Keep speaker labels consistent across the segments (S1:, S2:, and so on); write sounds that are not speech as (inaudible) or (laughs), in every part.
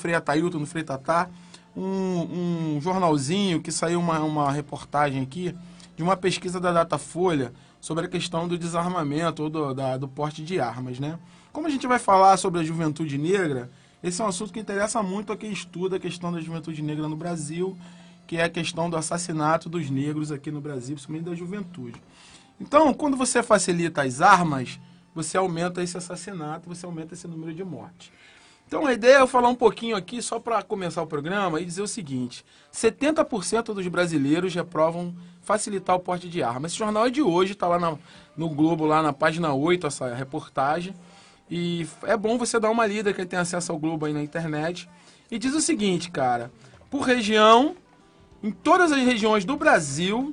S1: Frei Atailton, do Frei Tatá, um, um jornalzinho que saiu uma, uma reportagem aqui de uma pesquisa da Datafolha sobre a questão do desarmamento ou do, da, do porte de armas, né? Como a gente vai falar sobre a juventude negra, esse é um assunto que interessa muito a quem estuda a questão da juventude negra no Brasil, que é a questão do assassinato dos negros aqui no Brasil, principalmente da juventude. Então, quando você facilita as armas, você aumenta esse assassinato, você aumenta esse número de mortes. Então a ideia é eu falar um pouquinho aqui, só para começar o programa, e dizer o seguinte: 70% dos brasileiros reprovam facilitar o porte de arma. Esse jornal é de hoje, está lá na, no Globo, lá na página 8, essa reportagem. E é bom você dar uma lida, quem tem acesso ao Globo aí na internet. E diz o seguinte, cara: por região, em todas as regiões do Brasil,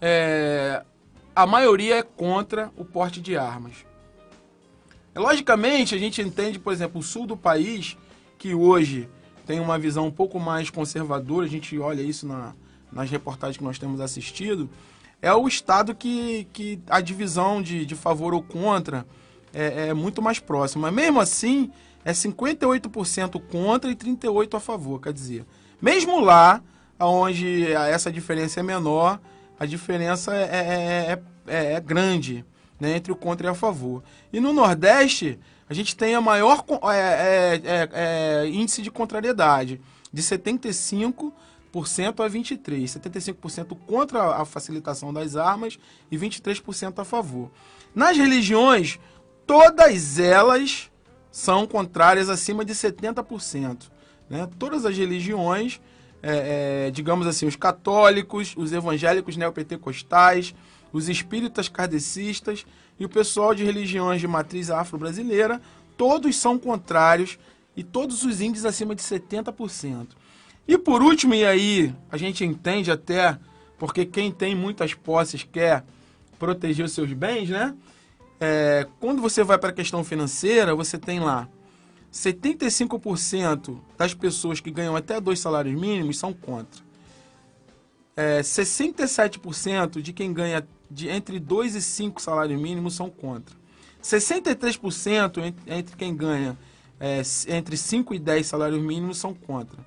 S1: é, a maioria é contra o porte de armas. Logicamente, a gente entende, por exemplo, o sul do país, que hoje tem uma visão um pouco mais conservadora, a gente olha isso na, nas reportagens que nós temos assistido, é o estado que, que a divisão de, de favor ou contra é, é muito mais próxima. Mesmo assim, é 58% contra e 38% a favor, quer dizer. Mesmo lá, onde essa diferença é menor, a diferença é, é, é, é grande né, entre o contra e a favor. E no Nordeste, a gente tem a maior é, é, é, é índice de contrariedade, de 75% a 23%. 75% contra a facilitação das armas e 23% a favor. Nas religiões, todas elas são contrárias acima de 70%. Né? Todas as religiões, é, é, digamos assim, os católicos, os evangélicos neopentecostais, os espíritas kardecistas e o pessoal de religiões de matriz afro-brasileira, todos são contrários e todos os índices acima de 70%. E por último, e aí a gente entende até, porque quem tem muitas posses quer proteger os seus bens, né? É, quando você vai para a questão financeira, você tem lá 75% das pessoas que ganham até dois salários mínimos são contra. É, 67% de quem ganha de entre 2 e 5 salários mínimos são contra. 63% entre quem ganha é, entre 5 e 10 salários mínimos são contra.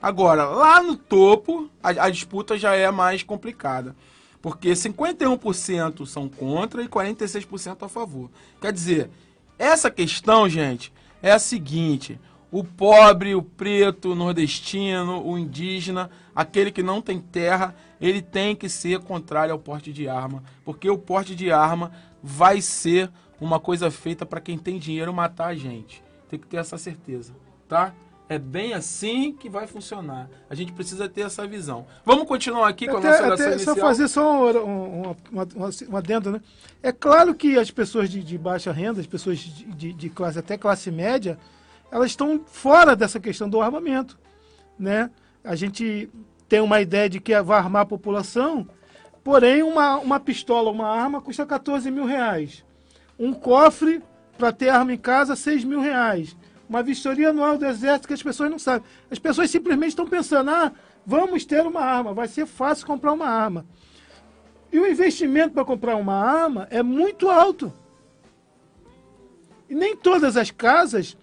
S1: Agora, lá no topo, a, a disputa já é mais complicada. Porque 51% são contra e 46% a favor. Quer dizer, essa questão, gente, é a seguinte: o pobre, o preto, o nordestino, o indígena, aquele que não tem terra, ele tem que ser contrário ao porte de arma, porque o porte de arma vai ser uma coisa feita para quem tem dinheiro matar a gente. Tem que ter essa certeza, tá? É bem assim que vai funcionar. A gente precisa ter essa visão. Vamos continuar aqui com até, a nossa oração até, inicial?
S2: Só fazer só uma, uma, uma, uma adendo, né? É claro que as pessoas de, de baixa renda, as pessoas de, de, de classe, até classe média, elas estão fora dessa questão do armamento, né? A gente tem uma ideia de que vai armar a população, porém uma, uma pistola, uma arma custa 14 mil reais. Um cofre para ter arma em casa, 6 mil reais. Uma vistoria anual do exército que as pessoas não sabem. As pessoas simplesmente estão pensando, ah, vamos ter uma arma, vai ser fácil comprar uma arma. E o investimento para comprar uma arma é muito alto. E nem todas as casas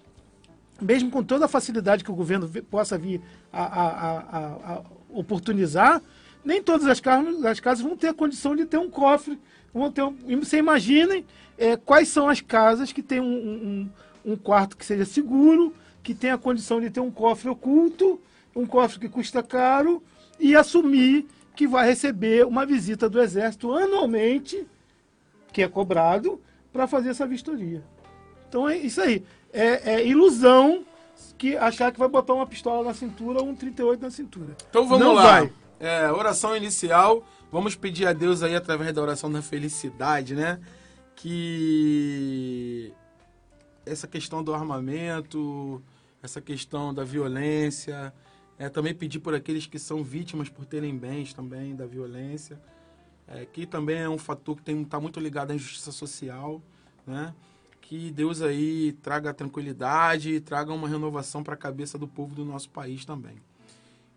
S2: mesmo com toda a facilidade que o governo possa vir a, a, a, a oportunizar, nem todas as casas, as casas vão ter a condição de ter um cofre. Vão ter um, você imaginem é, quais são as casas que têm um, um, um, quarto que seja seguro, que tem a condição de ter um cofre oculto, um cofre que custa caro, e assumir que vai receber uma visita do Exército anualmente, que é cobrado, para fazer essa vistoria. Então é isso aí é, é ilusão que achar que vai botar uma pistola na cintura ou um 38 na cintura.
S1: Então vamos Não lá. Vai. É, oração inicial. Vamos pedir a Deus aí através da oração da felicidade, né? Que essa questão do armamento, essa questão da violência, é, também pedir por aqueles que são vítimas por terem bens também da violência, é, que também é um fator que está muito ligado à injustiça social, né? Que Deus aí traga tranquilidade e traga uma renovação para a cabeça do povo do nosso país também.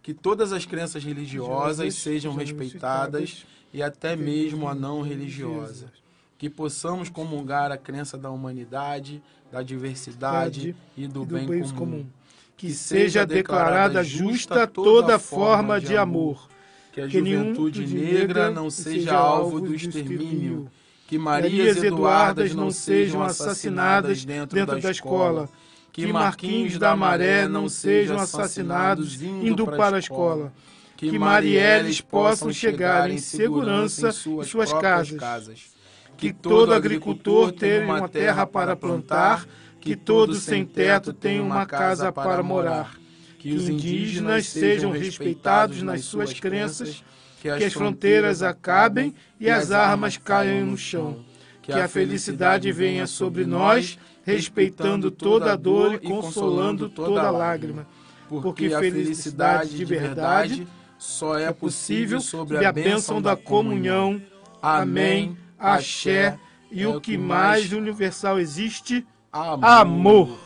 S1: Que todas as crenças religiosas sejam respeitadas e até mesmo a não religiosa. Que possamos comungar a crença da humanidade, da diversidade e do, bem, comum.
S2: que seja declarada justa toda forma de amor.
S1: Que a juventude negra não seja alvo do extermínio. Que Marias Eduardas não sejam assassinadas dentro da escola. Que Marquinhos da Maré não sejam assassinados indo para a escola. Que Marielles possam chegar em segurança em suas casas. Que todo agricultor tenha uma terra para plantar. Que todo sem teto tenha uma casa para morar que os indígenas sejam respeitados nas suas crenças, que as fronteiras acabem e as armas caiam no chão, que a felicidade venha sobre nós, respeitando toda a dor e consolando toda lágrima, porque a felicidade de verdade só é possível sob a bênção da comunhão. Amém, axé, e o que mais universal existe? Amor.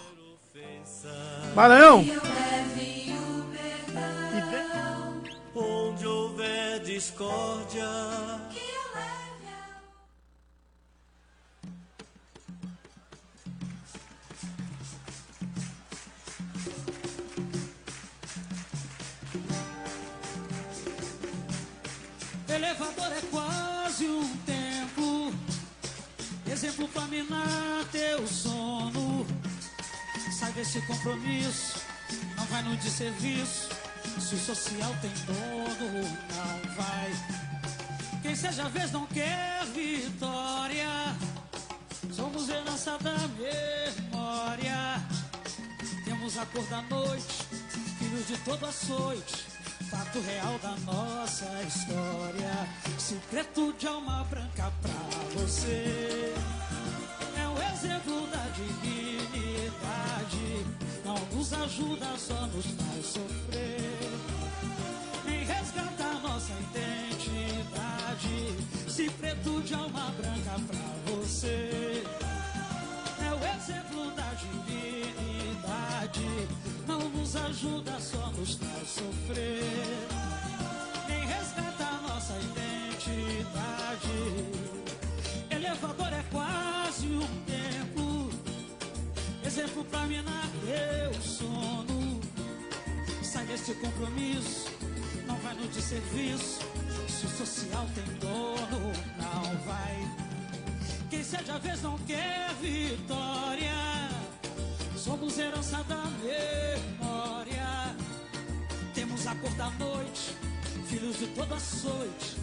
S1: Maranhão! Discórdia.
S3: Elevador é quase um tempo, exemplo para minar teu sono. Sai desse compromisso, não vai no desserviço se o social tem dono, não vai. Quem seja vez não quer vitória. Somos herança da memória. Temos a cor da noite, filhos de todo açoite. Fato real da nossa história. Se preto de alma branca pra você. É o exemplo da dignidade. Não nos ajuda, só nos faz sofrer nossa identidade. Se preto de alma branca pra você. É o exemplo da divinidade. Não nos ajuda, só nos faz sofrer. Nem resgata a nossa identidade. Elevador é quase um tempo. Exemplo pra minar meu sono. Sai desse compromisso não vai no de serviço. Se o social tem dono, não vai. Quem cede a vez não quer vitória. Somos herança da memória. Temos a cor da noite, filhos de toda açoite.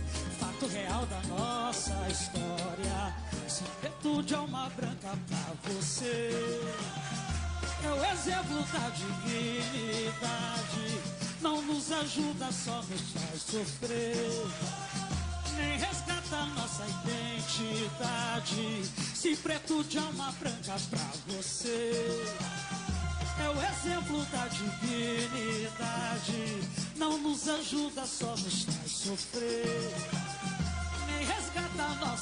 S3: Fato real da nossa história. Sem preto de alma branca pra você. É o exemplo da dignidade não nos ajuda, só nos faz sofrer. Nem resgata nossa identidade. Se preto de alma branca pra você. É o exemplo da divinidade. Não nos ajuda, só nos faz sofrer.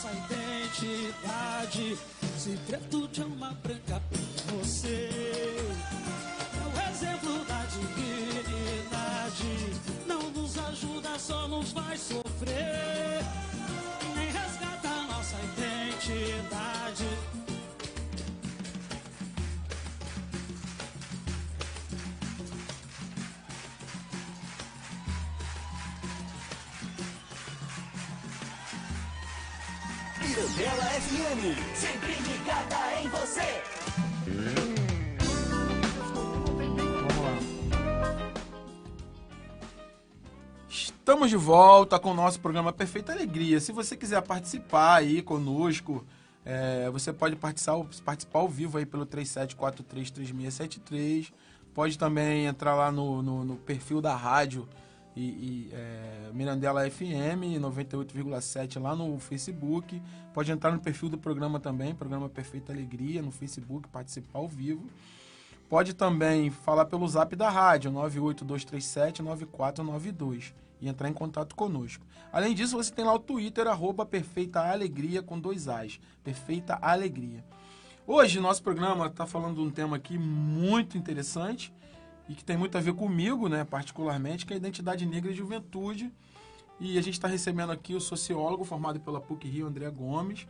S3: Nossa identidade. Se preto de alma branca pra você. É o exemplo da divinidade não nos ajuda, só nos vai sofrer.
S4: FM, sempre ligada em você.
S1: Estamos de volta com o nosso programa Perfeita Alegria. Se você quiser participar aí conosco, é, você pode participar, participar ao vivo aí pelo 37433673. Pode também entrar lá no, no, no perfil da rádio e, e é, Mirandela FM 98,7 lá no Facebook. Pode entrar no perfil do programa também, programa Perfeita Alegria, no Facebook, participar ao vivo. Pode também falar pelo zap da rádio, 98237 9492 e entrar em contato conosco. Além disso, você tem lá o Twitter, arroba Perfeita Alegria, com dois As. Perfeita Alegria. Hoje, nosso programa está falando de um tema aqui muito interessante e que tem muito a ver comigo, né, particularmente, que é a identidade negra e juventude. E a gente está recebendo aqui o sociólogo formado pela PUC Rio, André Gomes,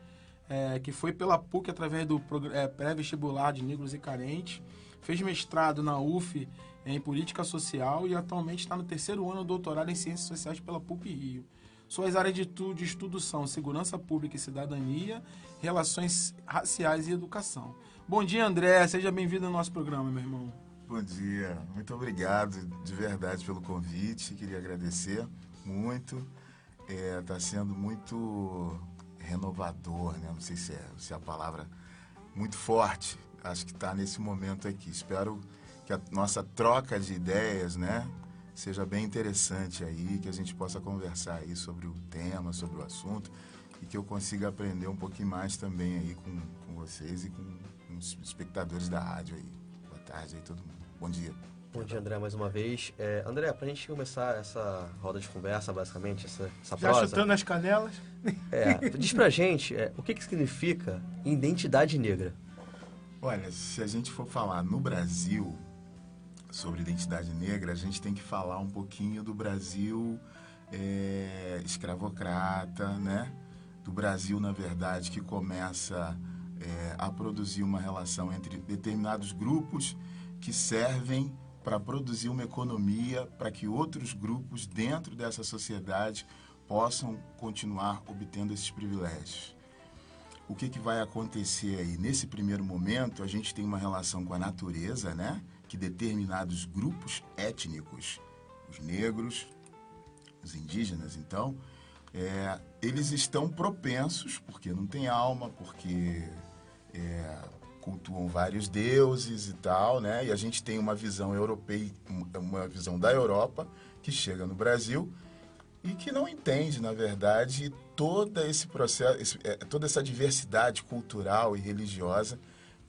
S1: é, que foi pela PUC através do é, pré-vestibular de negros e carentes, fez mestrado na UF em Política Social e atualmente está no terceiro ano do doutorado em Ciências Sociais pela PUC Rio. Suas áreas de, de estudo são segurança pública e cidadania, relações raciais e educação. Bom dia, André. Seja bem-vindo ao nosso programa, meu irmão.
S5: Bom dia, muito obrigado de verdade pelo convite. Queria agradecer muito. Está sendo muito renovador, né? Não sei se é, se é a palavra muito forte. Acho que está nesse momento aqui. Espero que a nossa troca de ideias, né, seja bem interessante aí, que a gente possa conversar aí sobre o tema, sobre o assunto e que eu consiga aprender um pouquinho mais também aí com, com vocês e com, com os espectadores da rádio aí. Boa tarde aí todo mundo. Bom dia.
S6: Bom dia, André, mais uma vez. É, André, para a gente começar essa roda de conversa, basicamente, essa, essa
S2: Já
S6: prosa...
S2: chutando as canelas.
S6: É, diz pra gente é, o que, que significa identidade negra.
S5: Olha, se a gente for falar no Brasil sobre identidade negra, a gente tem que falar um pouquinho do Brasil é, escravocrata, né? Do Brasil, na verdade, que começa é, a produzir uma relação entre determinados grupos que servem para produzir uma economia para que outros grupos dentro dessa sociedade possam continuar obtendo esses privilégios. O que, que vai acontecer aí? Nesse primeiro momento, a gente tem uma relação com a natureza, né? Que determinados grupos étnicos, os negros, os indígenas, então, é, eles estão propensos, porque não tem alma, porque é, cultuam vários deuses e tal, né? E a gente tem uma visão europeia, uma visão da Europa que chega no Brasil e que não entende, na verdade, todo esse processo, esse, é, toda essa diversidade cultural e religiosa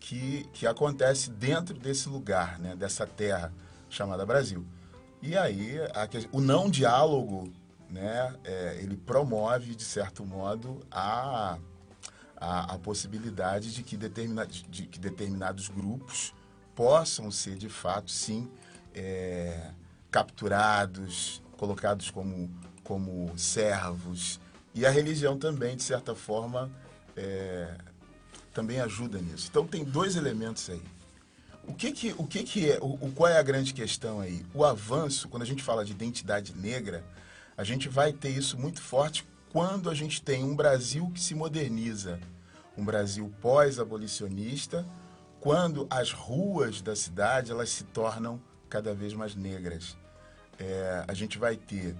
S5: que, que acontece dentro desse lugar, né? Dessa terra chamada Brasil. E aí a, o não diálogo, né? É, ele promove de certo modo a a, a possibilidade de que, determina, de que determinados grupos possam ser, de fato, sim, é, capturados, colocados como, como servos. E a religião também, de certa forma, é, também ajuda nisso. Então, tem dois elementos aí. O que que, o que, que é, o, o, qual é a grande questão aí? O avanço, quando a gente fala de identidade negra, a gente vai ter isso muito forte quando a gente tem um Brasil que se moderniza, um Brasil pós-abolicionista, quando as ruas da cidade elas se tornam cada vez mais negras. É, a gente vai ter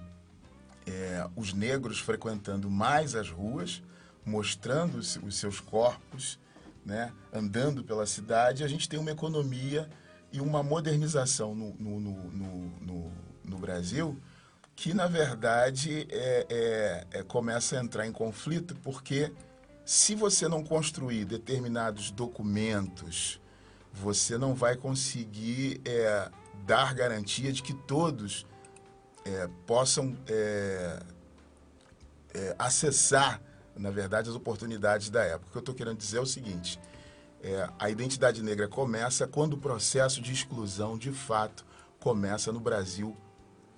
S5: é, os negros frequentando mais as ruas, mostrando os, seus corpos, né, andando pela cidade. A gente tem uma economia e uma modernização no, no, no, no Brasil que na verdade é, é, é, começa a entrar em conflito porque se você não construir determinados documentos, você não vai conseguir é, dar garantia de que todos é, possam é, acessar, na verdade, as oportunidades da época. O que eu estou querendo dizer é o seguinte: a identidade negra começa quando o processo de exclusão, de fato, começa no Brasil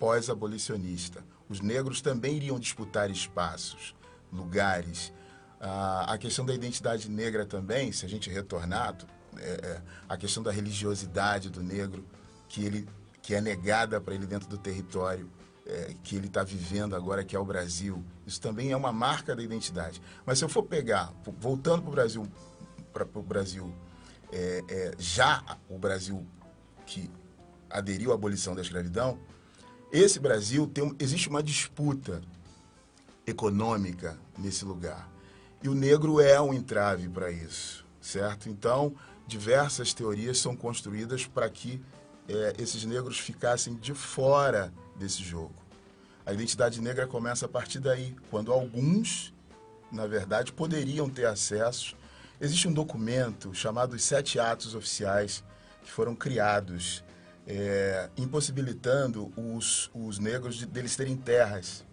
S5: pós-abolicionista. Os negros também iriam disputar espaços, lugares. a questão da identidade negra também, se a gente retornar, é, é, a questão da religiosidade do negro, que, ele, que é negada para ele dentro do território é, que ele está vivendo agora, que é o Brasil. Isso também é uma marca da identidade. Mas se eu for pegar, voltando para o Brasil, para o Brasil, é, é, já o Brasil que aderiu à abolição da escravidão, esse Brasil tem existe uma disputa econômica nesse lugar. E o negro é um entrave para isso, certo? Então, diversas teorias são construídas para que é, esses negros ficassem de fora desse jogo. A identidade negra começa a partir daí, quando alguns, na verdade, poderiam ter acesso. Existe um documento chamado Os Sete Atos Oficiais que foram criados é, impossibilitando os, os negros de, deles terem terras,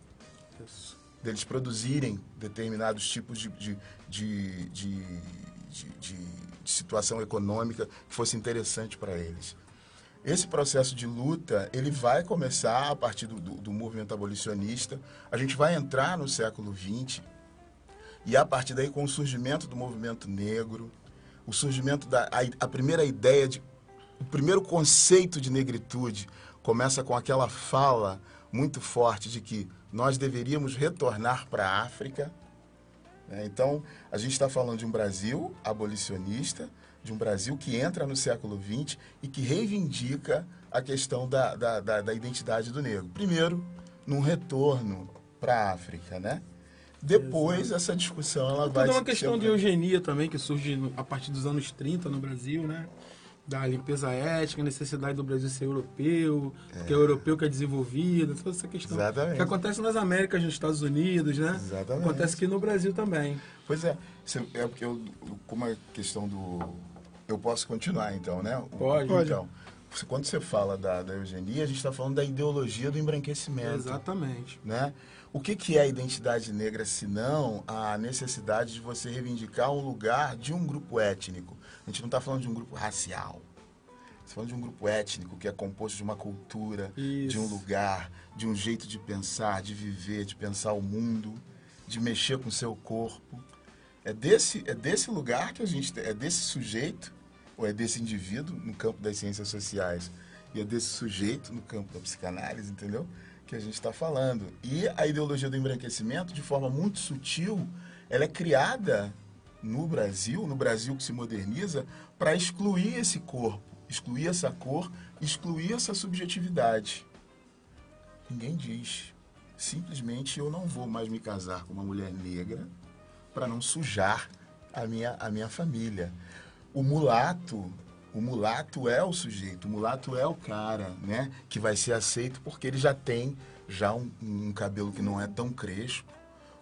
S5: deles produzirem determinados tipos de, de, de, de, de situação econômica que fosse interessante para eles. Esse processo de luta ele vai começar a partir do, do, do movimento abolicionista. A gente vai entrar no século XX e a partir daí com o surgimento do movimento negro, o surgimento da a, a primeira ideia de o primeiro conceito de negritude começa com aquela fala muito forte de que nós deveríamos retornar para a África. né? Então, a gente está falando de um Brasil abolicionista, de um Brasil que entra no século XX e que reivindica a questão da, da, da- da identidade do negro. Primeiro, num retorno para a África, né? Depois, essa discussão ela vai...
S1: Tudo é uma questão de eugenia também, que surge a partir dos anos 30 no Brasil, né? Da limpeza étnica, a necessidade do Brasil ser europeu, que é o europeu que é desenvolvido, toda essa questão.
S5: Exatamente.
S1: Que acontece nas Américas, nos Estados Unidos, né?
S5: Exatamente.
S1: Acontece aqui no Brasil também.
S5: Pois é, é porque eu, como a questão do. Eu posso continuar então, né?
S1: Pode.
S5: Então, você- quando você fala da, da eugenia, a gente está falando da ideologia do embranquecimento.
S1: Exatamente.
S5: Né? O que, que é a identidade negra, se não a necessidade de você reivindicar um lugar de um grupo étnico? A gente não está falando de um grupo racial. Está falando de um grupo étnico que é composto de uma cultura,
S1: Isso.
S5: de um lugar, de um jeito de pensar, de viver, de pensar o mundo, de mexer com o seu corpo. É desse, é desse lugar que a gente é desse sujeito, ou é desse indivíduo no campo das ciências sociais, e é desse sujeito no campo da psicanálise, entendeu? Que a gente está falando. E a ideologia do embranquecimento, de forma muito sutil, ela é criada no Brasil, no Brasil que se moderniza, para excluir esse corpo, excluir essa cor, excluir essa subjetividade. Ninguém diz. Simplesmente eu não vou mais me casar com uma mulher negra para não sujar a minha, a minha família. O mulato, o mulato é o sujeito, o mulato é o cara, né? Que vai ser aceito porque ele já tem já um, um cabelo que não é tão crespo,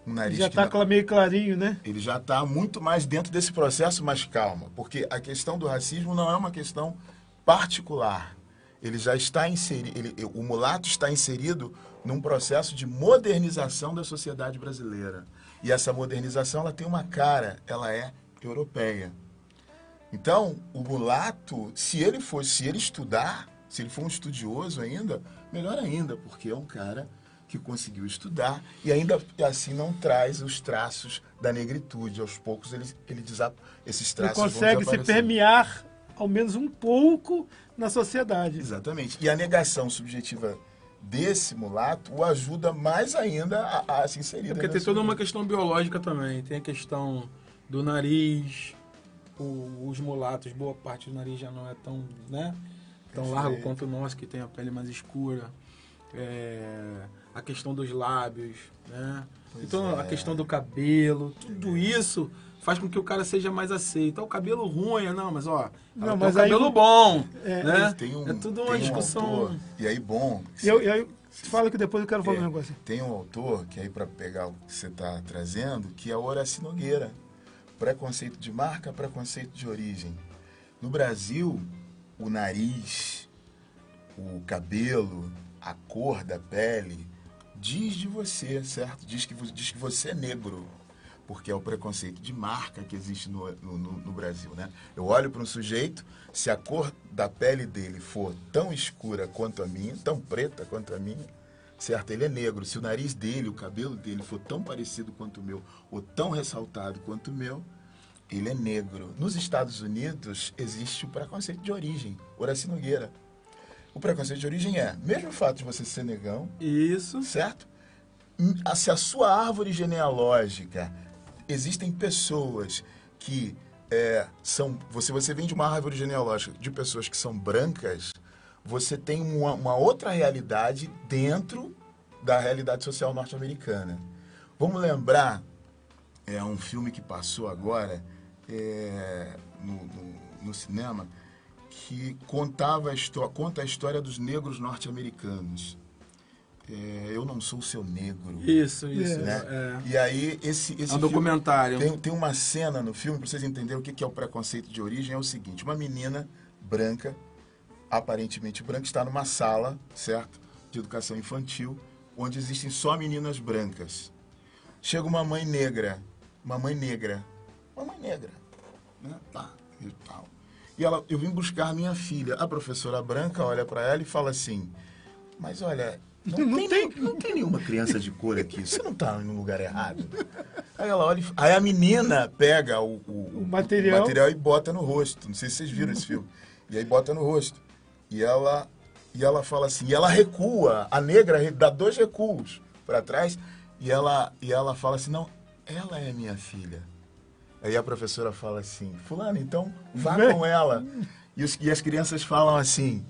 S5: um nariz
S2: Já
S5: que
S2: tá
S5: não-
S2: meio clarinho, né?
S5: ele já está muito mais dentro desse processo, mas calma, porque a questão do racismo não é uma questão particular. Ele já está inserido, ele- o mulato está inserido num processo de modernização da sociedade brasileira. E essa modernização ela tem uma cara, ela é europeia. Então, o mulato, se ele for, se ele estudar, se ele for um estudioso ainda, melhor ainda, porque é um cara que conseguiu estudar e ainda assim não traz os traços da negritude. Aos poucos ele, ele desa- esses
S2: Ele
S5: traços vão
S2: consegue se permear, ao menos um pouco, na sociedade.
S5: Exatamente. E a negação subjetiva desse mulato o ajuda mais ainda a, a se inserir.
S1: É porque tem
S5: da
S1: toda uma questão biológica também. Tem a questão do nariz, o- os mulatos, boa parte do nariz já não é tão, né, tão largo quanto o nosso, que tem a pele mais escura. É, a questão dos lábios, né?
S5: Pois
S1: então,
S5: é.
S1: a questão do cabelo, tudo isso faz com que o cara seja mais aceito. Ah, o cabelo ruim, é, não, mas ó,
S2: Não,
S1: ela tem
S2: mas
S1: um
S2: aí
S1: cabelo
S2: o-
S1: bom,
S2: É,
S1: né?
S5: Tem um,
S1: é tudo uma
S5: tem um
S1: discussão.
S5: autor, e aí, bom.
S2: E eu, e aí, fala que depois eu quero falar
S5: É,
S2: um negócio.
S5: Tem um autor, que aí para pegar o que você está trazendo, que é o Horaci Nogueira. Preconceito de marca, preconceito de origem. No Brasil, o nariz, o cabelo, a cor da pele, diz de você, certo? Diz que, diz que você é negro. Porque é o preconceito de marca que existe no, no- no Brasil, né? Eu olho para um sujeito, se a cor da pele dele for tão escura quanto a minha, tão preta quanto a minha, certo? Ele é negro. Se o nariz dele, o cabelo dele for tão parecido quanto o meu, ou tão ressaltado quanto o meu, ele é negro. Nos Estados Unidos existe o preconceito de origem, Horaci Nogueira. O preconceito de origem é, mesmo o fato de você ser negão,
S1: Isso.
S5: certo? Hum, Se a sua árvore genealógica existem pessoas que é, são. Você, você vem de uma árvore genealógica de pessoas que são brancas, você tem uma, uma outra realidade dentro da realidade social norte-americana. Vamos lembrar é um filme que passou agora é, no, no- no cinema que contava a conta a história dos negros norte-americanos. É, eu não sou seu negro.
S1: Isso, isso.
S5: Né?
S1: É,
S5: E aí, esse, esse
S1: é um
S5: filme-
S1: documentário.
S5: tem, tem uma cena no filme, para vocês entenderem o que é o preconceito de origem, é o seguinte: uma menina branca, aparentemente branca, está numa sala, certo? De educação infantil, onde existem só meninas brancas. Chega uma mãe negra, uma mãe negra, uma mãe negra, né? Tá, e tal. E ela, eu vim buscar minha filha. A professora branca olha para ela e fala assim: Mas olha, não,
S2: Não
S5: tem, não tem nenhuma criança de cor aqui. Você não tá no lugar errado. Aí ela olha, e- aí a menina pega o, o,
S2: O material.
S5: e bota no rosto. Não sei se vocês viram esse filme. E aí bota no rosto. E ela, e ela fala assim, e ela recua, a negra dá dois recuos para trás, e ela, e ela fala assim, não, ela é minha filha. Aí a professora fala assim, fulano, então vá com ela. E, os- e as crianças falam assim,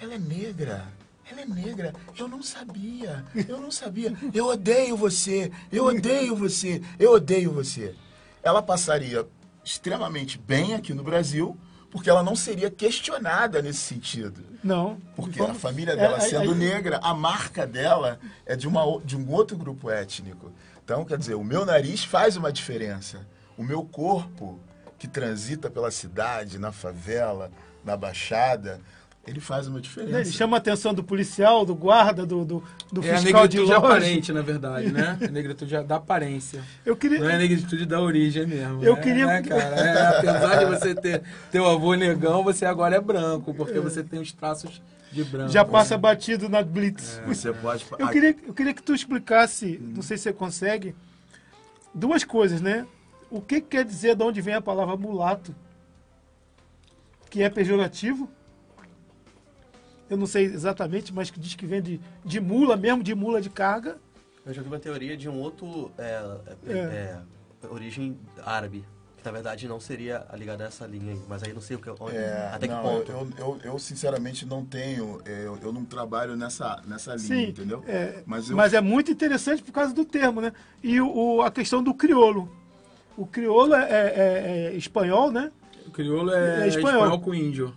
S5: ela é negra. Ela é negra. Eu não sabia. Eu não sabia. Eu odeio você. Eu odeio você. Eu odeio você. Ela passaria extremamente bem aqui no Brasil, porque ela não seria questionada nesse sentido.
S2: Não.
S5: Porque
S2: Vamos-
S5: a família
S2: é,
S5: dela
S2: aí-
S5: sendo
S2: aí-
S5: negra, a marca dela é de, uma, de um outro grupo étnico. Então, quer dizer, o meu nariz faz uma diferença. O meu corpo, que transita pela cidade, na favela, na baixada, ele faz uma diferença.
S2: Ele chama a atenção do policial, do guarda, do, do, do
S1: É a
S2: fiscal de
S1: negritude
S2: loja.
S1: aparente, na verdade, né? A negritude da aparência.
S2: Eu queria,
S1: Não é a negritude da origem mesmo.
S2: Eu
S1: né?
S2: queria-
S1: Né, cara? É, apesar de você ter teu avô negão, você agora é branco, porque você tem os traços de branco.
S2: já passa batido na Blitz.
S5: Você pode.
S2: Eu queria, eu queria que tu explicasse, não sei se você consegue, duas coisas, né? O que quer dizer de onde vem a palavra mulato? Que é pejorativo? Eu não sei exatamente, mas que diz que vem de, mula, mesmo de mula de carga.
S6: Eu já vi uma teoria de um outro é, é,
S2: É.
S6: é, origem árabe, que na verdade não seria ligada a essa linha aí, mas aí não sei o que, onde,
S5: É,
S6: até que
S5: não,
S6: ponto.
S5: Eu, eu, eu, sinceramente não tenho, eu, eu não trabalho nessa, nessa linha,
S2: Sim,
S5: entendeu?
S2: é,
S5: Mas
S2: mas, é muito interessante por causa do termo, né? E o, o- a questão do crioulo. O crioulo é, é- é espanhol, né?
S1: O crioulo é,
S2: É espanhol.
S1: espanhol. com índio.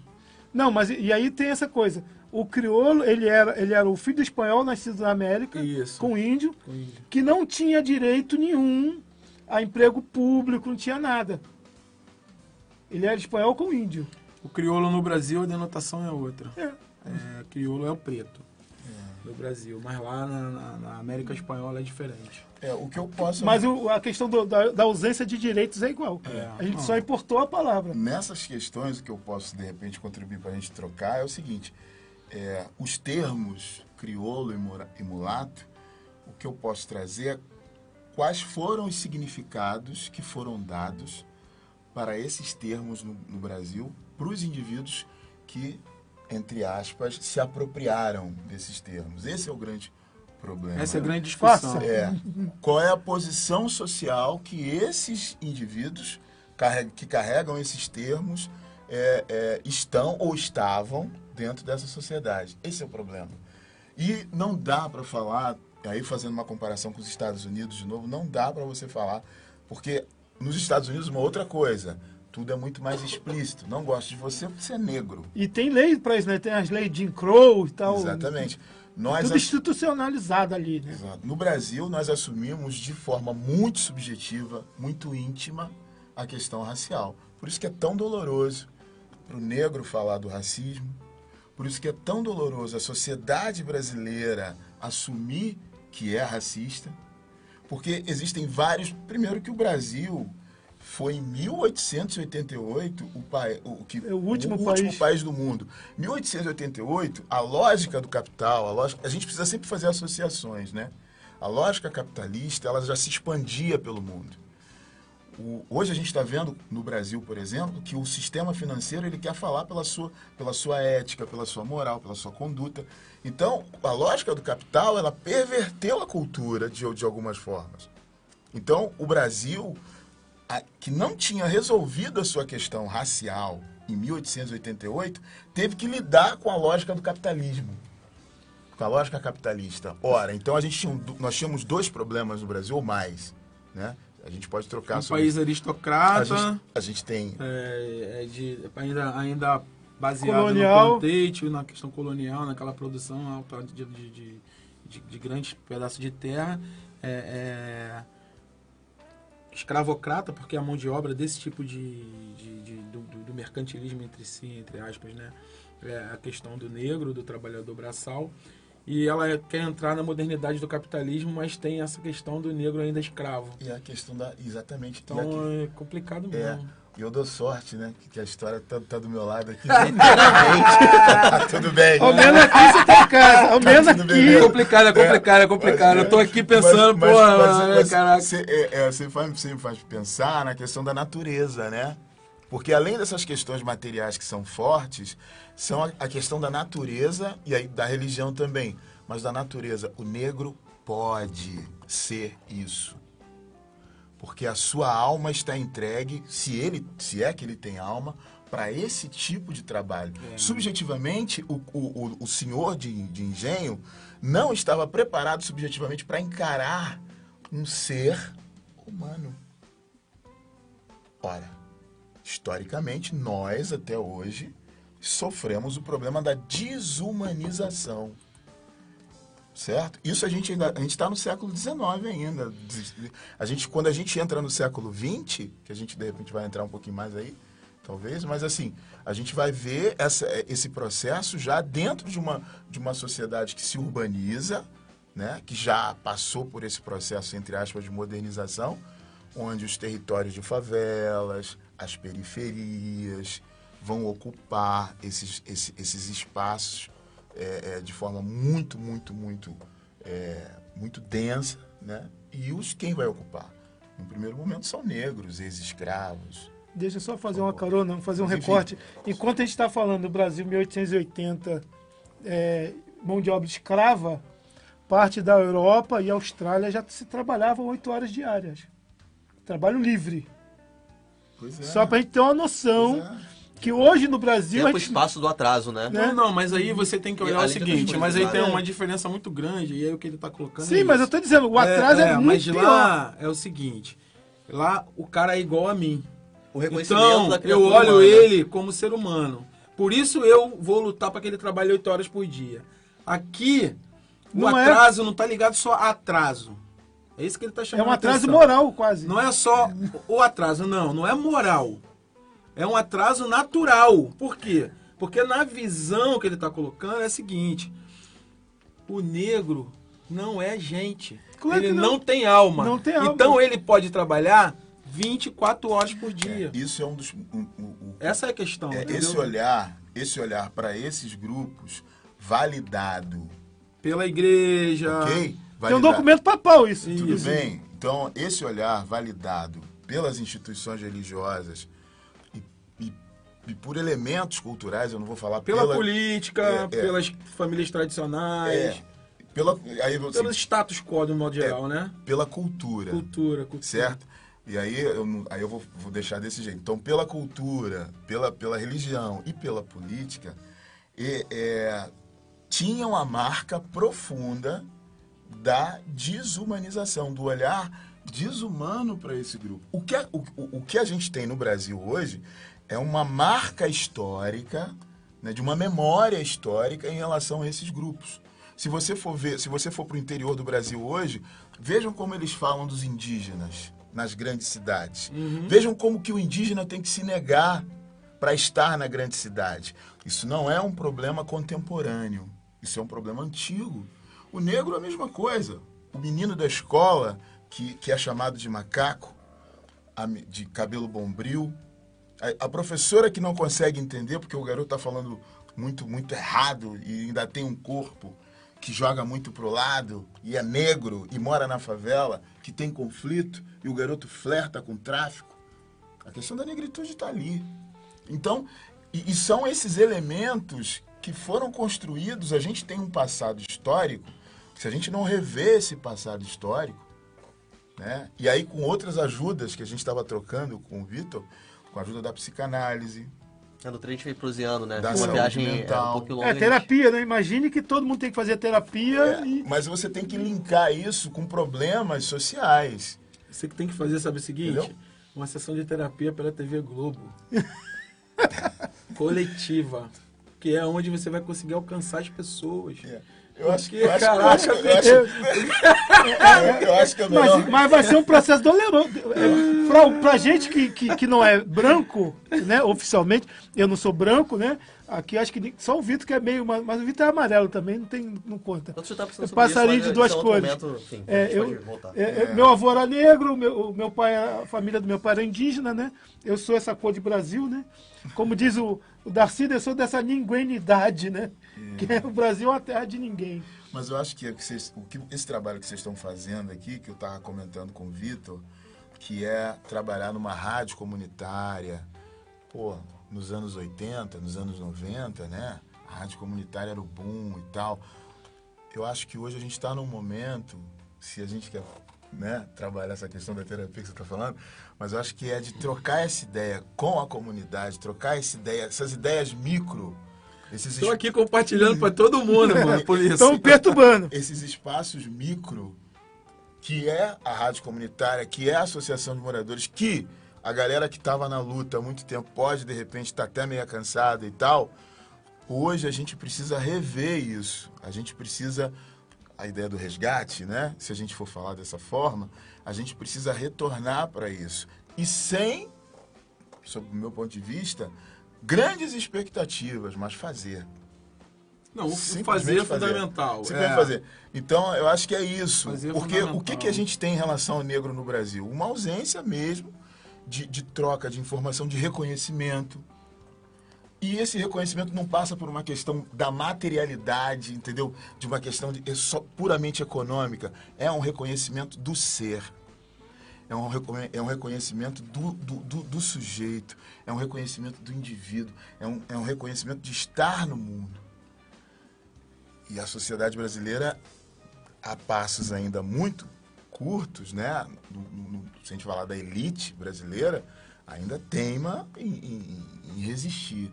S2: Não, mas e aí tem essa coisa. O crioulo, ele era, ele era o filho espanhol nascido na América,
S1: Isso.
S2: com índio,
S1: Com índio.
S2: que não tinha direito nenhum a emprego público, não tinha nada. Ele era espanhol com índio.
S1: O crioulo no Brasil, a denotação é outra.
S2: É.
S1: É, crioulo é o preto no Brasil, mas lá na, na- na América Espanhola é diferente.
S5: É, o que eu posso.
S2: Mas o- a questão do- da, da ausência de direitos é igual.
S1: É.
S2: A gente
S1: Não.
S2: só importou a palavra.
S5: Nessas questões, o que eu posso, de repente, contribuir para a gente trocar é o seguinte: é, os termos crioulo e mulato, o que eu posso trazer é quais foram os significados que foram dados para esses termos no, no Brasil para os indivíduos que, entre aspas, se apropriaram desses termos. Esse é o grande problema.
S1: Essa é a grande discussão.
S5: É. Qual é a posição social que esses indivíduos que carregam esses termos é, é, estão ou estavam dentro dessa sociedade? Esse é o problema. E não dá para falar, aí fazendo uma comparação com os Estados Unidos de novo, não dá para você falar, porque nos Estados Unidos uma outra coisa, tudo é muito mais explícito. Não gosto de você porque você é negro.
S2: E tem lei para isso, né? Tem as leis de Jim Crow e tal.
S5: Exatamente. Nós
S2: Tudo
S5: ass-
S2: institucionalizado ali, né?
S5: Exato. No Brasil, nós assumimos de forma muito subjetiva, muito íntima, a questão racial. Por isso que é tão doloroso para o negro falar do racismo, por isso que é tão doloroso a sociedade brasileira assumir que é racista, porque existem vários. Primeiro, que o Brasil foi em 1888 o, pai, o, que,
S2: É o último
S5: país.
S2: país.
S5: do mundo. 1888, a lógica do capital, a, lógica, a gente precisa sempre fazer associações, né? A lógica capitalista, ela já se expandia pelo mundo. O- hoje a gente está vendo no Brasil, por exemplo, que o sistema financeiro ele quer falar pela sua, pela sua ética, pela sua moral, pela sua conduta. Então, a lógica do capital ela perverteu a cultura de, de algumas formas. Então, o Brasil, a- que não tinha resolvido a sua questão racial em 1888, teve que lidar com a lógica do capitalismo. Com a lógica capitalista. Ora, então a gente tinha nós tínhamos dois problemas no Brasil, ou mais. Né? A gente pode trocar
S1: Um
S5: sobre
S1: país
S5: a
S1: aristocrata,
S5: gente, a gente tem.
S1: é, é de, ainda, ainda baseado
S2: Colonial.
S1: no contexto, na questão colonial, naquela produção alta de, de, de, de- de grandes pedaços de terra. É, é, escravocrata, porque a mão de obra desse tipo de, de- de- do, do- do mercantilismo entre si, entre aspas, né? É a questão do negro, do trabalhador braçal. E ela quer entrar na modernidade do capitalismo, mas tem essa questão do negro ainda escravo.
S5: E a questão da. Exatamente.
S1: Então
S5: aqui-
S1: é complicado
S5: é,
S1: mesmo.
S5: e eu dou sorte, né? Que, que a história tá, tá do meu lado aqui. (laughs) tá tudo bem.
S2: Ao menos aqui você tá em casa. Ao menos
S5: tudo bem,
S2: aqui.
S1: É complicado, é complicado, é complicado. Eu tô aqui pensando,
S5: Mas-
S1: pô,
S5: mas- mas- mas
S1: caraca.
S5: Você, é, é, você faz, você me faz pensar na questão da natureza, né? Porque além dessas questões materiais que são fortes, são a, a questão da natureza e aí da religião também. Mas da natureza, o negro pode ser isso. Porque a sua alma está entregue, se ele, se é que ele tem alma, para esse tipo de trabalho. Subjetivamente, o, o, o- o senhor de, de engenho não estava preparado subjetivamente para encarar um ser humano. Ora, historicamente, nós até hoje sofremos o problema da desumanização. Certo? Isso a gente ainda a gente está no século XIX ainda. A gente quando a gente entra no século XX, que a gente de repente vai entrar um pouquinho mais aí, talvez, mas assim a gente vai ver essa, esse processo já dentro de uma de uma sociedade que se urbaniza, né? Que já passou por esse processo entre aspas de modernização, onde os territórios de favelas, as periferias vão ocupar esses, esse- esses espaços é, é, de forma muito, muito, muito, é, muito densa, né? E os quem vai ocupar? No primeiro momento são negros, ex-escravos.
S2: Deixa eu só fazer uma carona, fazer um recorte. Enquanto a gente está falando do Brasil 1880, é, mão de obra escrava, parte da Europa e Austrália já se trabalhavam oito horas diárias. Trabalho livre.
S5: Pois é.
S2: Só para a gente ter uma noção
S5: é.
S2: que hoje no Brasil.
S6: Tempo e
S2: gente-
S6: espaço do atraso, né?
S2: Né?
S1: Não, não, mas aí você tem que olhar o seguinte, mas aí tem uma diferença muito grande, e aí o que ele tá colocando
S2: Sim,
S1: é
S2: mas
S1: isso.
S2: eu tô dizendo, o atraso é, muito
S1: mas
S2: pior.
S1: lá é o seguinte, lá o cara é igual a mim.
S6: O reconhecimento
S1: Então,
S6: da
S1: eu olho
S6: humana.
S1: ele como ser humano. Por isso eu vou lutar para que ele trabalhe 8 horas por dia. Aqui, o
S2: Não é-
S1: atraso não tá ligado só a atraso. É isso que ele tá
S2: É
S1: chamando
S2: um
S1: a
S2: atraso
S1: atenção.
S2: moral, quase.
S1: Não é só o atraso, não. Não é moral. É um atraso natural. Por quê? Porque na visão que ele está colocando é a seguinte: o negro não é gente.
S2: Claro
S1: ele
S2: que
S1: não.
S2: não.
S1: tem alma.
S2: Não tem alma.
S1: Então ele pode trabalhar 24 horas por dia.
S5: Isso é um dos. um- um- um-
S1: Essa é a questão.
S5: é, esse olhar, esse olhar para esses grupos validado,
S1: Pela igreja.
S5: ok?
S2: Tem um
S5: Validado-
S2: documento papal isso.
S5: Tudo
S1: Isso.
S5: bem. Então, esse olhar validado pelas instituições religiosas e, e- e por elementos culturais, eu não vou falar
S1: Pela, política,
S5: É, é.
S1: pelas famílias tradicionais,
S5: É, pela, aí, assim,
S1: pelo status quo, de um modo geral, né?
S5: pela cultura,
S1: Cultura, cultura.
S5: certo? E aí eu, aí eu vou, vou deixar desse jeito. Então, pela cultura, pela, pela religião e pela política, e, é, tinham a marca profunda da desumanização, do olhar desumano para esse grupo. O que, a, o, o- que a gente tem no Brasil hoje é uma marca histórica, né, de uma memória histórica em relação a esses grupos. Se você for ver, se você for para o interior do Brasil hoje, vejam como eles falam dos indígenas nas grandes cidades. Vejam como que o indígena tem que se negar para estar na grande cidade. Isso não é um problema contemporâneo. Isso é um problema antigo. O negro é a mesma coisa. O menino da escola, que, que é chamado de macaco, de cabelo bombril, a, a professora que não consegue entender, porque o garoto está falando muito, muito errado e ainda tem um corpo que joga muito pro lado e é negro e mora na favela, que tem conflito e o garoto flerta com tráfico. A questão da negritude está ali. Então, e, e são esses elementos que foram construídos. A gente tem um passado histórico. Se a gente não rever esse passado histórico, né? E aí com outras ajudas que a gente estava trocando com o Vitor, com a ajuda da psicanálise,
S6: É, no trem a gente veio né?
S5: Da
S6: Uma viagem é,
S5: mental.
S6: um pouquinho longa.
S2: É terapia, né? Imagine que todo mundo tem que fazer terapia
S5: É,
S2: e.
S5: mas você tem que linkar isso com problemas sociais.
S1: Você que tem que fazer, sabe o seguinte?
S5: Entendeu?
S1: Uma sessão de terapia pela TV Globo. (laughs) Coletiva. Que é onde você vai conseguir alcançar as pessoas.
S5: Eu acho,
S1: Porque,
S5: eu acho, eu
S1: caraca,
S5: acho, eu acho, eu acho que é melhor.
S2: Mas, mas vai ser um processo doloroso. É, Pra, pra gente que, que, que não é branco, né, oficialmente, eu não sou branco, né? Aqui acho que só o Vitor que é meio. ma- Mas o Vitor é amarelo também, não, tem, não conta.
S6: Você tá
S2: É passarinho
S6: isso,
S2: de
S6: mas
S2: duas
S6: é
S2: cores.
S6: momento, enfim, a
S2: É, eu, é, é, meu avô era negro, meu, meu pai, a família do meu pai era indígena, né? Eu sou essa cor de Brasil, né? Como diz o, o Darcy, eu sou dessa ninguémidade, né? Que é, o Brasil é uma terra de ninguém.
S5: Mas eu acho que, o que vocês- o que- esse trabalho que vocês estão fazendo aqui, que eu estava comentando com o Vitor, que é trabalhar numa rádio comunitária, pô, nos anos 80, nos anos 90, né? A rádio comunitária era o boom e tal. Eu acho que hoje a gente está num momento, se a gente quer né, trabalhar essa questão da terapia que você está falando, mas eu acho que é de trocar essa ideia com a comunidade, trocar essa ideia, essas ideias micro, esses
S1: Estou aqui compartilhando para todo mundo, (laughs) mano, por isso.
S2: Estão perturbando.
S5: esses espaços micro, que é a rádio comunitária, que é a associação de moradores, que a galera que estava na luta há muito tempo pode, de repente, estar até meio cansada e tal. Hoje a gente precisa rever isso. A gente precisa. A ideia do resgate, né? Se a gente for falar dessa forma, a gente precisa retornar para isso. E sem, sob o meu ponto de vista, grandes expectativas, mas fazer.
S1: Não, o fazer é fundamental.
S5: Simplesmente
S1: é.
S5: fazer. Então, eu acho que é isso.
S1: Fazer é
S5: Porque o que, que a gente tem em relação ao negro no Brasil? Uma ausência mesmo de, de troca de informação, de reconhecimento. E esse reconhecimento não passa por uma questão da materialidade, entendeu? De uma questão de, é só puramente econômica. É um reconhecimento do ser. É um, é um reconhecimento do, do, do, do sujeito. É um reconhecimento do indivíduo. É um, é um reconhecimento de estar no mundo. E a sociedade brasileira, a passos ainda muito curtos, né? No- no- no- se a gente falar da elite brasileira, ainda teima em, em- em resistir.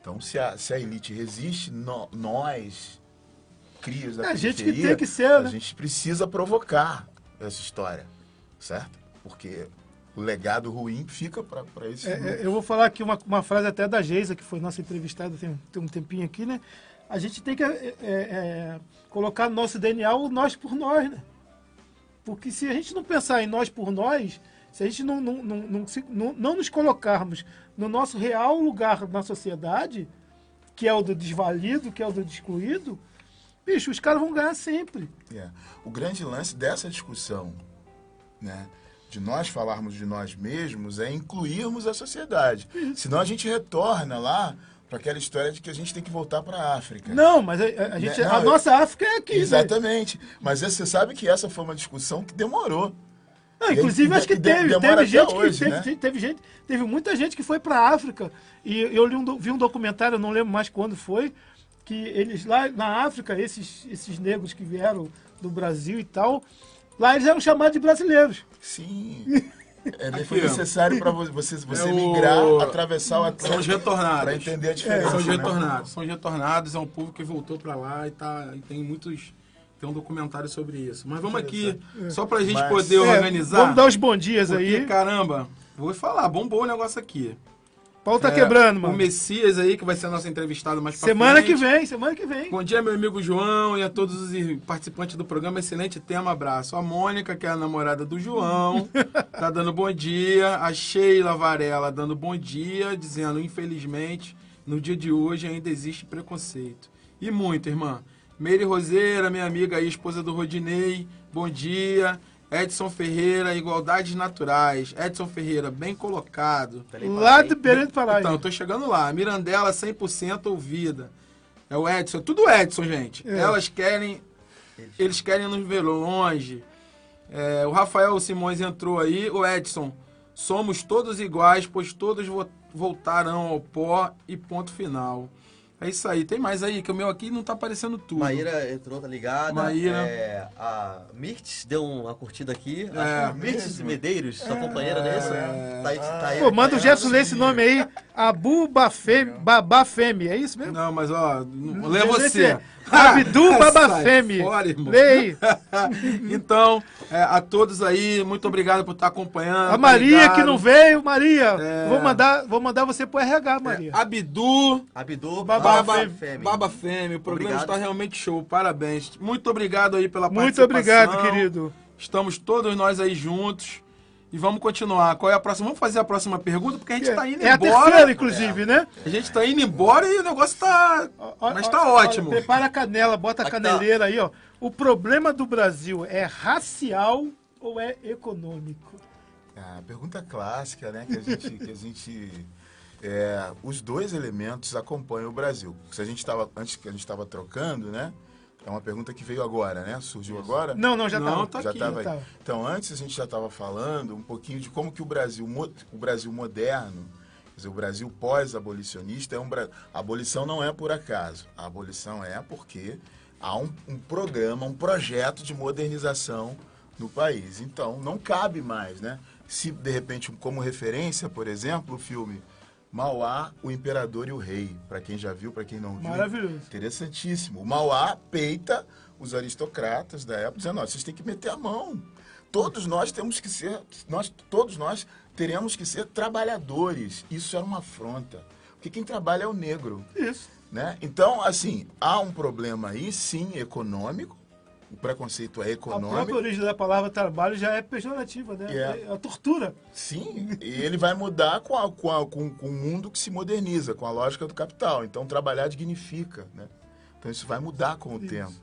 S5: Então, se a, se a elite resiste, nó- nós, crias da
S2: É a gente que tem que ser,
S5: a
S2: né?
S5: gente precisa provocar essa história, certo? Porque o legado ruim fica para esse
S2: É, é, eu vou falar aqui uma, uma frase até da Geisa, que foi nossa entrevistada tem, um- tem um tempinho aqui, né? A gente tem que é, é, é, colocar no nosso DNA o nós por nós, né? Porque se a gente não pensar em nós por nós, se a gente não, não, não, não, se- não- não nos colocarmos no nosso real lugar na sociedade, que é o do desvalido, que é o do excluído, bicho, os caras vão ganhar sempre.
S5: É. O grande lance dessa discussão, né, de nós falarmos de nós mesmos, é incluirmos a sociedade. Senão a gente retorna lá para aquela história de que a gente tem que voltar para a África.
S2: Não, mas a, a- a gente,
S5: Não,
S2: a
S5: eu-
S2: nossa África é aqui. né?
S5: Exatamente. Mas você sabe que essa foi uma discussão que demorou.
S2: Não, inclusive,
S5: aí,
S2: acho que
S5: de-
S2: teve, teve gente
S5: hoje,
S2: que teve,
S5: né?
S2: teve, teve gente, teve muita gente que foi para a África e eu li um vi um documentário, não lembro mais quando foi, que eles lá na África, esses, esses negros que vieram do Brasil e tal, lá eles eram chamados de brasileiros.
S5: Sim. (laughs) É, foi necessário para você, você
S1: É o-
S5: migrar, atravessar o
S1: São
S5: Atlântico
S1: os retornados.
S5: para entender a
S1: É,
S5: diferença.
S1: são os
S5: né?
S1: retornados. São os retornados, é um povo que voltou pra lá e, tá, e tem muitos. Tem um documentário sobre isso. Mas vamos aqui, só pra gente
S5: Mas-
S1: poder
S2: É,
S1: organizar.
S2: Vamos dar os bons dias
S1: porque,
S2: aí.
S1: caramba, vou falar, bombou o negócio aqui.
S2: O pau tá
S1: É,
S2: quebrando,
S1: O
S2: mano.
S1: Messias aí, que vai ser nosso entrevistado mais pra
S2: Semana que
S1: frente.
S2: vem, semana que vem.
S1: Bom dia, meu amigo João e a todos os participantes do programa. Excelente tema, abraço. A Mônica, que é a namorada do João, (laughs) tá dando bom dia. A Sheila Varela dando bom dia, dizendo, infelizmente, no dia de hoje ainda existe preconceito. E muito, irmã. Meire Roseira, minha amiga aí, esposa do Rodinei, bom dia. Edson Ferreira, Igualdades Naturais. Edson Ferreira, bem colocado.
S6: Peraí,
S2: Lá do Belém do Pará.
S1: Então, eu tô chegando lá. Mirandela 100% ouvida. É o Edson. Tudo Edson, gente.
S2: É.
S1: Elas querem... Eles querem nos ver longe. É, o Rafael Simões entrou aí. O Edson. Somos todos iguais, pois todos vo- voltarão ao pó e ponto final. É isso aí. Tem mais aí, que o meu aqui não tá aparecendo tudo.
S6: Maíra entrou, tá ligada.
S1: Maíra.
S6: É, a Mirtz deu uma curtida aqui.
S1: É.
S6: Que Mirtz Medeiros, sua companheira, não é isso? Tá aí- tá aí-
S2: Pô, manda o Gerson ler esse nome aí. Abu Bafemi, Babafemi, é isso mesmo?
S1: Não, mas ó, lê você.
S2: É Abdu
S1: Sai
S2: Babafemi.
S1: fora, irmão.
S2: Lê aí. (laughs)
S1: então, é, a todos aí, muito obrigado por estar acompanhando.
S2: A Maria
S1: tá
S2: que não
S1: ligado.
S2: veio, Maria.
S1: É.
S2: Vou, mandar, vou mandar você pro RH, Maria.
S1: Abdu,
S6: Abdu
S2: Baba
S1: Baba,
S6: Femi.
S1: Baba Fêmea, o programa
S6: Obrigado.
S1: está realmente show, parabéns. Muito obrigado aí pela
S2: Muito
S1: participação.
S2: obrigado, querido.
S1: Estamos todos nós aí juntos e vamos continuar. Qual é a próxima? Vamos fazer a próxima pergunta, porque a gente está indo
S2: é a
S1: embora.
S2: terceira, inclusive, né?
S1: A gente está indo embora e o negócio tá...
S2: Ó,
S1: Mas tá
S2: ó,
S1: ótimo.
S2: Prepara a canela, bota a
S6: tá.
S2: caneleira aí, ó. O problema do Brasil é racial ou é econômico?
S5: A pergunta clássica, né? Que a gente. Que a gente é, os dois elementos acompanham o Brasil. Se a gente estava. Antes que a gente estava trocando, né? É uma pergunta que veio agora, né? Surgiu agora?
S2: Não, não, já
S1: Não,
S2: tá.
S1: tá
S5: já
S1: aqui,
S5: estava
S2: tava.
S5: Então, antes a gente já estava falando um pouquinho de como que o Brasil, o Brasil moderno dizer, o Brasil pós-abolicionista é um a abolição não é por acaso. A abolição é porque há um, um programa, um projeto de modernização no país. Então, não cabe mais, né? Se de repente, como referência, por exemplo, o filme Mauá, o Imperador e o Rei, para quem já viu, para quem não viu,
S2: Maravilhoso.
S5: Interessantíssimo. O Mauá peita os aristocratas da época, dizendo, vocês têm que meter a mão. Todos nós temos que ser, nós, todos nós teremos que ser trabalhadores. Isso era uma afronta. Porque quem trabalha é o negro.
S2: Isso.
S5: Né? Então, assim, há um problema aí, sim, econômico. O preconceito é
S2: A
S5: econômico.
S2: própria origem da palavra trabalho já é pejorativa, né?
S5: É.
S2: É a tortura.
S5: Sim, e ele vai mudar com, a, com, a- com, com o mundo que se moderniza, com a lógica do capital. Então, trabalhar dignifica, né? Então, isso vai mudar com o tempo.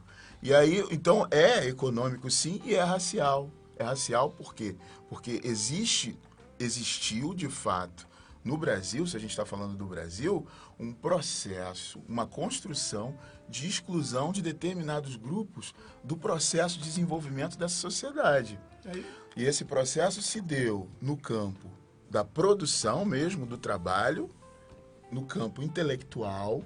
S5: E aí, então, é econômico, sim, e é racial. É racial por quê? Porque existe, existiu, de fato, no Brasil, se a gente está falando do Brasil, um processo, uma construção de exclusão de determinados grupos do processo de desenvolvimento dessa sociedade.
S2: Aí,
S5: E esse processo se deu no campo da produção mesmo, do trabalho, no campo intelectual,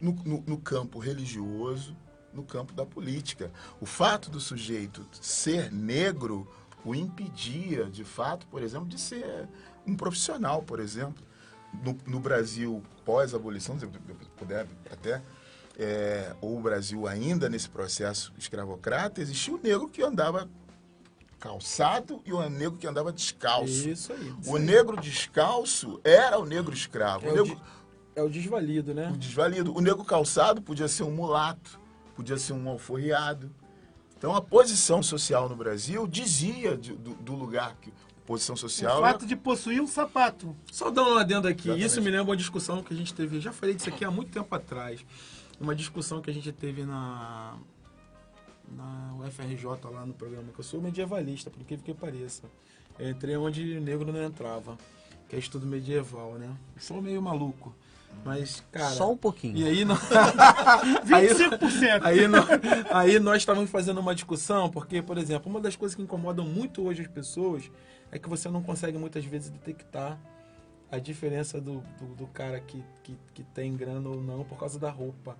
S5: no, no- no campo religioso, no campo da política. O fato do sujeito ser negro o impedia, de fato, por exemplo, de ser um profissional, por exemplo. No, no Brasil pós-abolição, se eu puder até, é, ou o Brasil ainda nesse processo escravocrata, existia o negro que andava calçado e o negro que andava descalço.
S1: Isso aí.
S5: O negro descalço era o negro escravo.
S1: É
S5: o
S1: o,
S5: negro,
S1: de- é o desvalido, né?
S5: o desvalido. O negro calçado podia ser um mulato, podia ser um alforriado. Então a posição social no Brasil dizia de- do, do lugar que posição
S2: o
S5: social.
S2: fato de possuir um sapato.
S1: Só dando um adendo aqui,
S5: Exatamente.
S1: isso me lembra uma discussão que a gente teve, já falei disso aqui há muito tempo atrás, uma discussão que a gente teve na, na UFRJ lá no programa, que eu sou medievalista, por incrível que pareça. Eu entrei onde negro não entrava, que é estudo medieval, né? Eu sou meio maluco, mas, cara...
S6: Só um pouquinho.
S1: E aí, não... (laughs) aí,
S2: 25%.
S1: aí, nó- aí nós estávamos fazendo uma discussão, porque, por exemplo, uma das coisas que incomodam muito hoje as pessoas é que você não consegue muitas vezes detectar a diferença do, do, do cara que, que, que tem grana ou não por causa da roupa.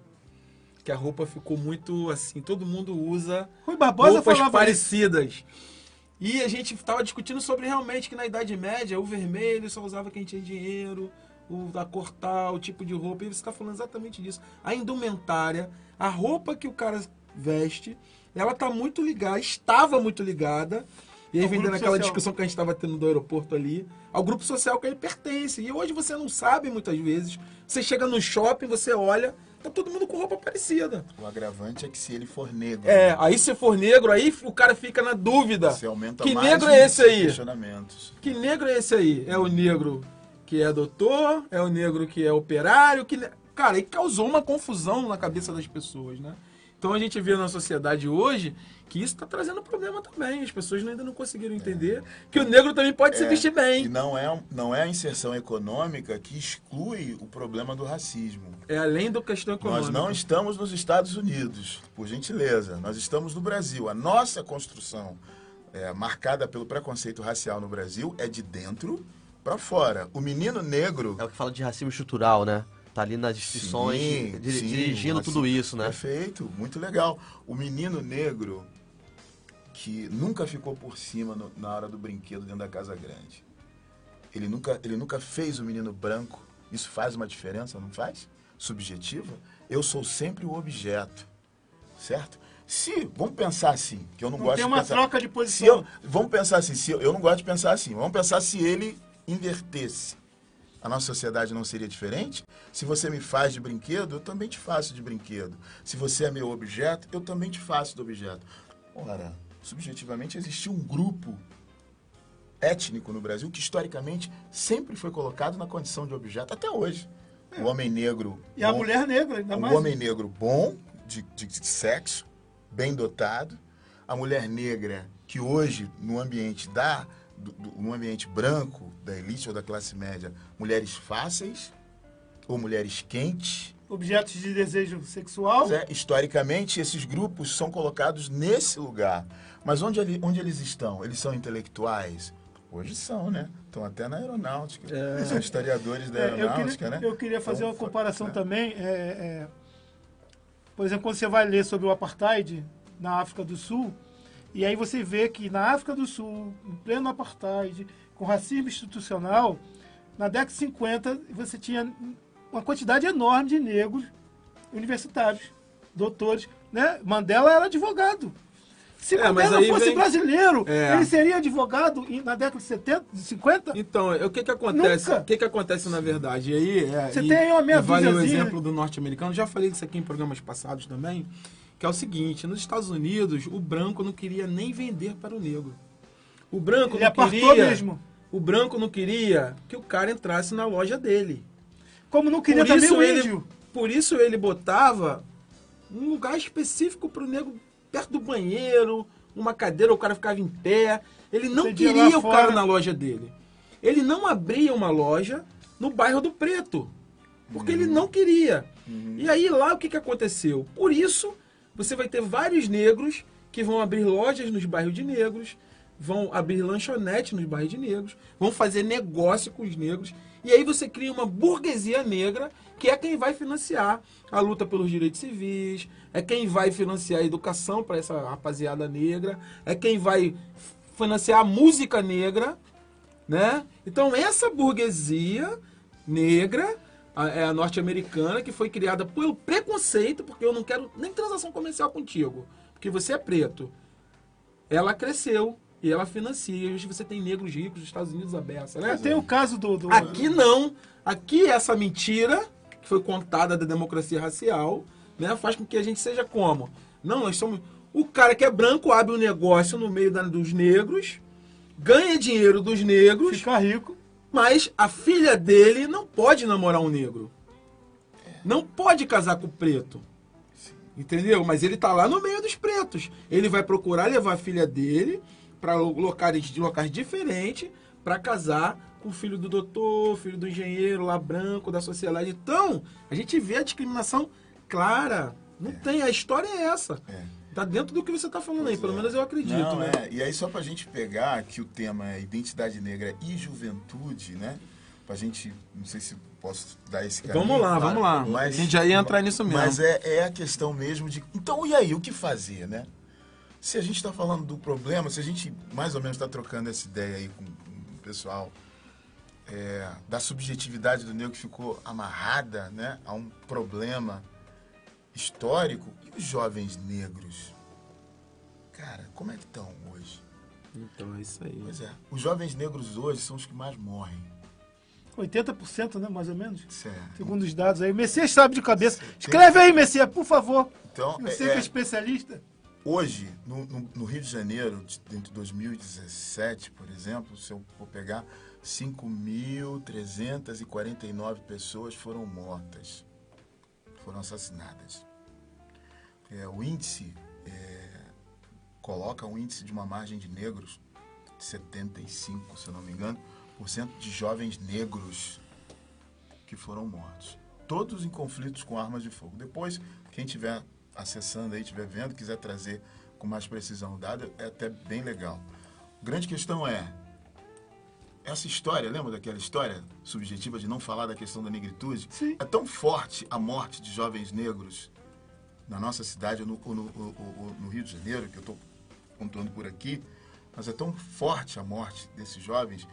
S1: Que a roupa ficou muito assim, todo mundo usa
S2: Rui Barbosa
S1: roupas parecidas. E a gente estava discutindo sobre realmente que na Idade Média o vermelho só usava quem tinha dinheiro, o da cor tal, o tipo de roupa. E você está falando exatamente disso. A indumentária, a roupa que o cara veste, ela está muito ligada, estava muito ligada. E aí
S2: Ao
S1: vem naquela
S2: social.
S1: discussão que a gente estava tendo do aeroporto ali, ao grupo social que ele pertence. E hoje você não sabe muitas vezes. Você chega no shopping, você olha, tá todo mundo com roupa parecida.
S5: O agravante é que se ele for negro,
S1: É, aí se for negro, aí o cara fica na dúvida.
S5: você aumenta
S1: Que
S5: mais
S1: negro é esse aí?
S5: questionamentos.
S1: Que negro é esse aí? É o negro que é doutor? É o negro que é operário? Que... ne- Cara, aí causou uma confusão na cabeça das pessoas, né? Então a gente vê na sociedade hoje que isso está trazendo problema também. As pessoas ainda não conseguiram entender que o negro também pode se
S5: É,
S1: vestir
S5: E
S1: bem.
S5: não é, não é a inserção econômica que exclui o problema do racismo.
S1: É além da questão econômica.
S5: Nós não estamos nos Estados Unidos, por gentileza. Nós estamos no Brasil. A nossa construção, é, marcada pelo preconceito racial no Brasil, é de dentro para fora. O menino negro.
S6: É o que fala de racismo estrutural, né? Tá ali nas instituições,
S5: Sim,
S6: diri-
S5: sim,
S6: dirigindo
S5: assim,
S6: tudo isso, né?
S5: Perfeito, muito legal. O menino negro que nunca ficou por cima no- na hora do brinquedo dentro da casa grande. Ele nunca, ele nunca fez o menino branco. Isso faz uma diferença, não faz? Subjetiva? Eu sou sempre o objeto, certo? Se, vamos pensar assim, que eu não,
S2: Não
S5: gosto
S2: tem
S5: de
S2: uma
S5: pensar...
S2: troca de
S5: Se
S2: posição.
S5: eu, vamos pensar assim, se eu, eu não gosto de pensar assim, vamos pensar se ele invertesse. A nossa sociedade não seria diferente? Se você me faz de brinquedo, eu também te faço de brinquedo. Se você é meu objeto, eu também te faço do objeto. Ora, subjetivamente existiu um grupo étnico no Brasil que historicamente sempre foi colocado na condição de objeto, até hoje. O homem negro.
S2: E a
S5: bom-
S2: mulher negra, ainda
S5: um
S2: mais.
S5: homem negro bom, de, de- de sexo, bem dotado. A mulher negra, que hoje, no ambiente da, do, do- no ambiente branco, da elite ou da classe média, mulheres fáceis ou mulheres quentes.
S2: Objetos de desejo sexual.
S5: É, historicamente, esses grupos são colocados nesse lugar. Mas onde, ele- onde eles estão? Eles são intelectuais? Hoje são, né? Estão até na aeronáutica. São historiadores da
S2: É, eu,
S5: aeronáutica,
S2: queria,
S5: né?
S2: eu queria fazer
S5: Então,
S2: uma comparação
S5: né?
S2: também. é, é, por exemplo, quando você vai ler sobre o apartheid na África do Sul, e aí você vê que na África do Sul, em pleno apartheid, com racismo institucional, na década de 50 você tinha uma quantidade enorme de negros universitários, doutores. Né? Mandela era advogado. Se
S1: É,
S2: Mandela fosse
S1: vem-
S2: brasileiro,
S1: É.
S2: ele seria advogado na década de 70, de 50?
S1: Então, o que que acontece?
S2: Nunca.
S1: O que que acontece na verdade? E aí, é,
S2: Você
S1: e-
S2: tem aí uma
S1: e vale o exemplo do norte-americano. Já falei disso aqui em programas passados também, que é o seguinte: nos Estados Unidos, o branco não queria nem vender para o negro. O branco
S2: Ele
S1: não queria.
S2: mesmo.
S1: O branco não queria que o cara entrasse na loja dele.
S2: Como não queria
S1: por
S2: também o
S1: ele,
S2: índio.
S1: por isso ele botava um lugar específico para o negro perto do banheiro, uma cadeira, o cara ficava em pé. Ele não
S2: lá
S1: queria o
S2: fora.
S1: cara na loja dele. Ele não abria uma loja no bairro do Preto, porque ele não queria. E aí lá o que, que aconteceu? Por isso você vai ter vários negros que vão abrir lojas nos bairros de negros, vão abrir lanchonete nos bairros de negros, vão fazer negócio com os negros. E aí você cria uma burguesia negra que é quem vai financiar a luta pelos direitos civis, é quem vai financiar a educação para essa rapaziada negra, é quem vai financiar a música negra, né? Então essa burguesia negra a- é a norte-americana que foi criada pelo preconceito, porque eu não quero nem transação comercial contigo, porque você é preto. Ela cresceu e ela financia. Hoje você tem negros ricos dos Estados Unidos aberta, né?
S2: Tem o caso do. do-
S1: Aqui não. Aqui essa mentira que foi contada da democracia racial, né, faz com que a gente seja como? Não, nós somos o cara que é branco abre um negócio no meio da- dos negros, ganha dinheiro dos negros,
S2: Ficar rico.
S1: Mas a filha dele não pode namorar um negro. Não pode casar com o preto. Entendeu? Mas ele tá lá no meio dos pretos. Ele vai procurar levar a filha dele para locais, locais diferentes para casar com o filho do doutor, filho do engenheiro lá branco da sociedade. Então, a gente vê a discriminação clara. Não tem, a história é essa.
S5: É.
S1: Tá dentro do que você tá falando aí, pelo menos eu acredito,
S5: Não,
S1: né?
S5: é. E aí, só pra gente pegar que o tema é identidade negra e juventude, né? Pra gente, não sei se posso dar esse caminho.
S1: Vamos lá, vamos lá.
S5: Mas-
S1: a gente já ia entrar nisso mesmo.
S5: Mas é, é a questão mesmo de. Então, e aí, o que fazer, né? Se a gente está falando do problema, se a gente mais ou menos está trocando essa ideia aí com, com o pessoal é, da subjetividade do negro que ficou amarrada né, a um problema histórico, os jovens negros? Cara, como é que estão hoje?
S1: Então é isso aí.
S5: Pois é, os jovens negros hoje são os que mais morrem.
S2: 80%, né? Mais ou menos.
S5: Certo.
S2: Segundo os dados aí. O Messias sabe de cabeça. Escreve aí, Messias, por favor.
S5: Então,
S2: Você
S5: é-
S2: que é
S5: é-
S2: especialista.
S5: Hoje, no, no- no Rio de Janeiro, de- entre 2017, por exemplo, se eu for pegar, 5.349 pessoas foram mortas, foram assassinadas. É, o índice é, coloca um índice de uma margem de negros de 75, se eu não me engano, por cento de jovens negros que foram mortos. Todos em conflitos com armas de fogo. Depois, quem estiver acessando aí, estiver vendo, quiser trazer com mais precisão dada, é até bem legal. A grande questão é, essa história, lembra daquela história subjetiva de não falar da questão da negritude?
S2: Sim.
S5: É tão forte a morte de jovens negros na nossa cidade, ou no, ou no- ou- ou no Rio de Janeiro, que eu estou contando por aqui, mas é tão forte a morte desses jovens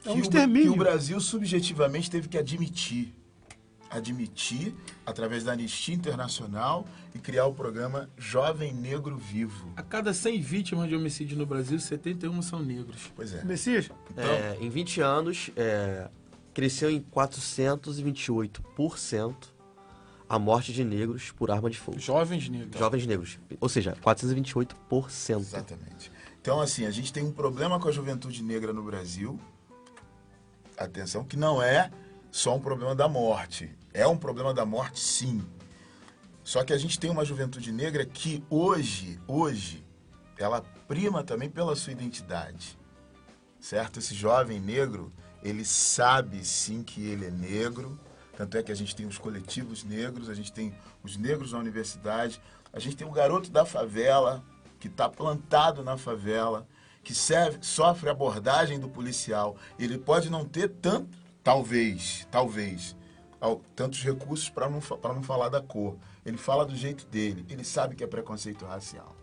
S5: que,
S2: É um
S5: o,
S2: extermínio.
S5: que o Brasil subjetivamente teve que admitir. Admitir, através da Anistia Internacional, e criar o programa Jovem Negro Vivo.
S1: A cada 100 vítimas de homicídio no Brasil, 71 são negros.
S5: Pois é.
S2: Messias,
S5: Então,
S6: É, em 20 anos, é, cresceu em 428% a morte de negros por arma de fogo.
S1: Jovens negros.
S6: Jovens negros. Ou seja, 428%.
S5: Exatamente. Então, assim, a gente tem um problema com a juventude negra no Brasil. Atenção, que não é só um problema da morte. É um problema da morte, sim. Só que a gente tem uma juventude negra que hoje, hoje, ela prima também pela sua identidade. Certo? Esse jovem negro, ele sabe sim que ele é negro. Tanto é que a gente tem os coletivos negros, a gente tem os negros na universidade, a gente tem o garoto da favela, que está plantado na favela, que serve, sofre abordagem do policial, ele pode não ter tanto, talvez, talvez, tantos recursos para não, pra não falar da cor. Ele fala do jeito dele, ele sabe que é preconceito racial.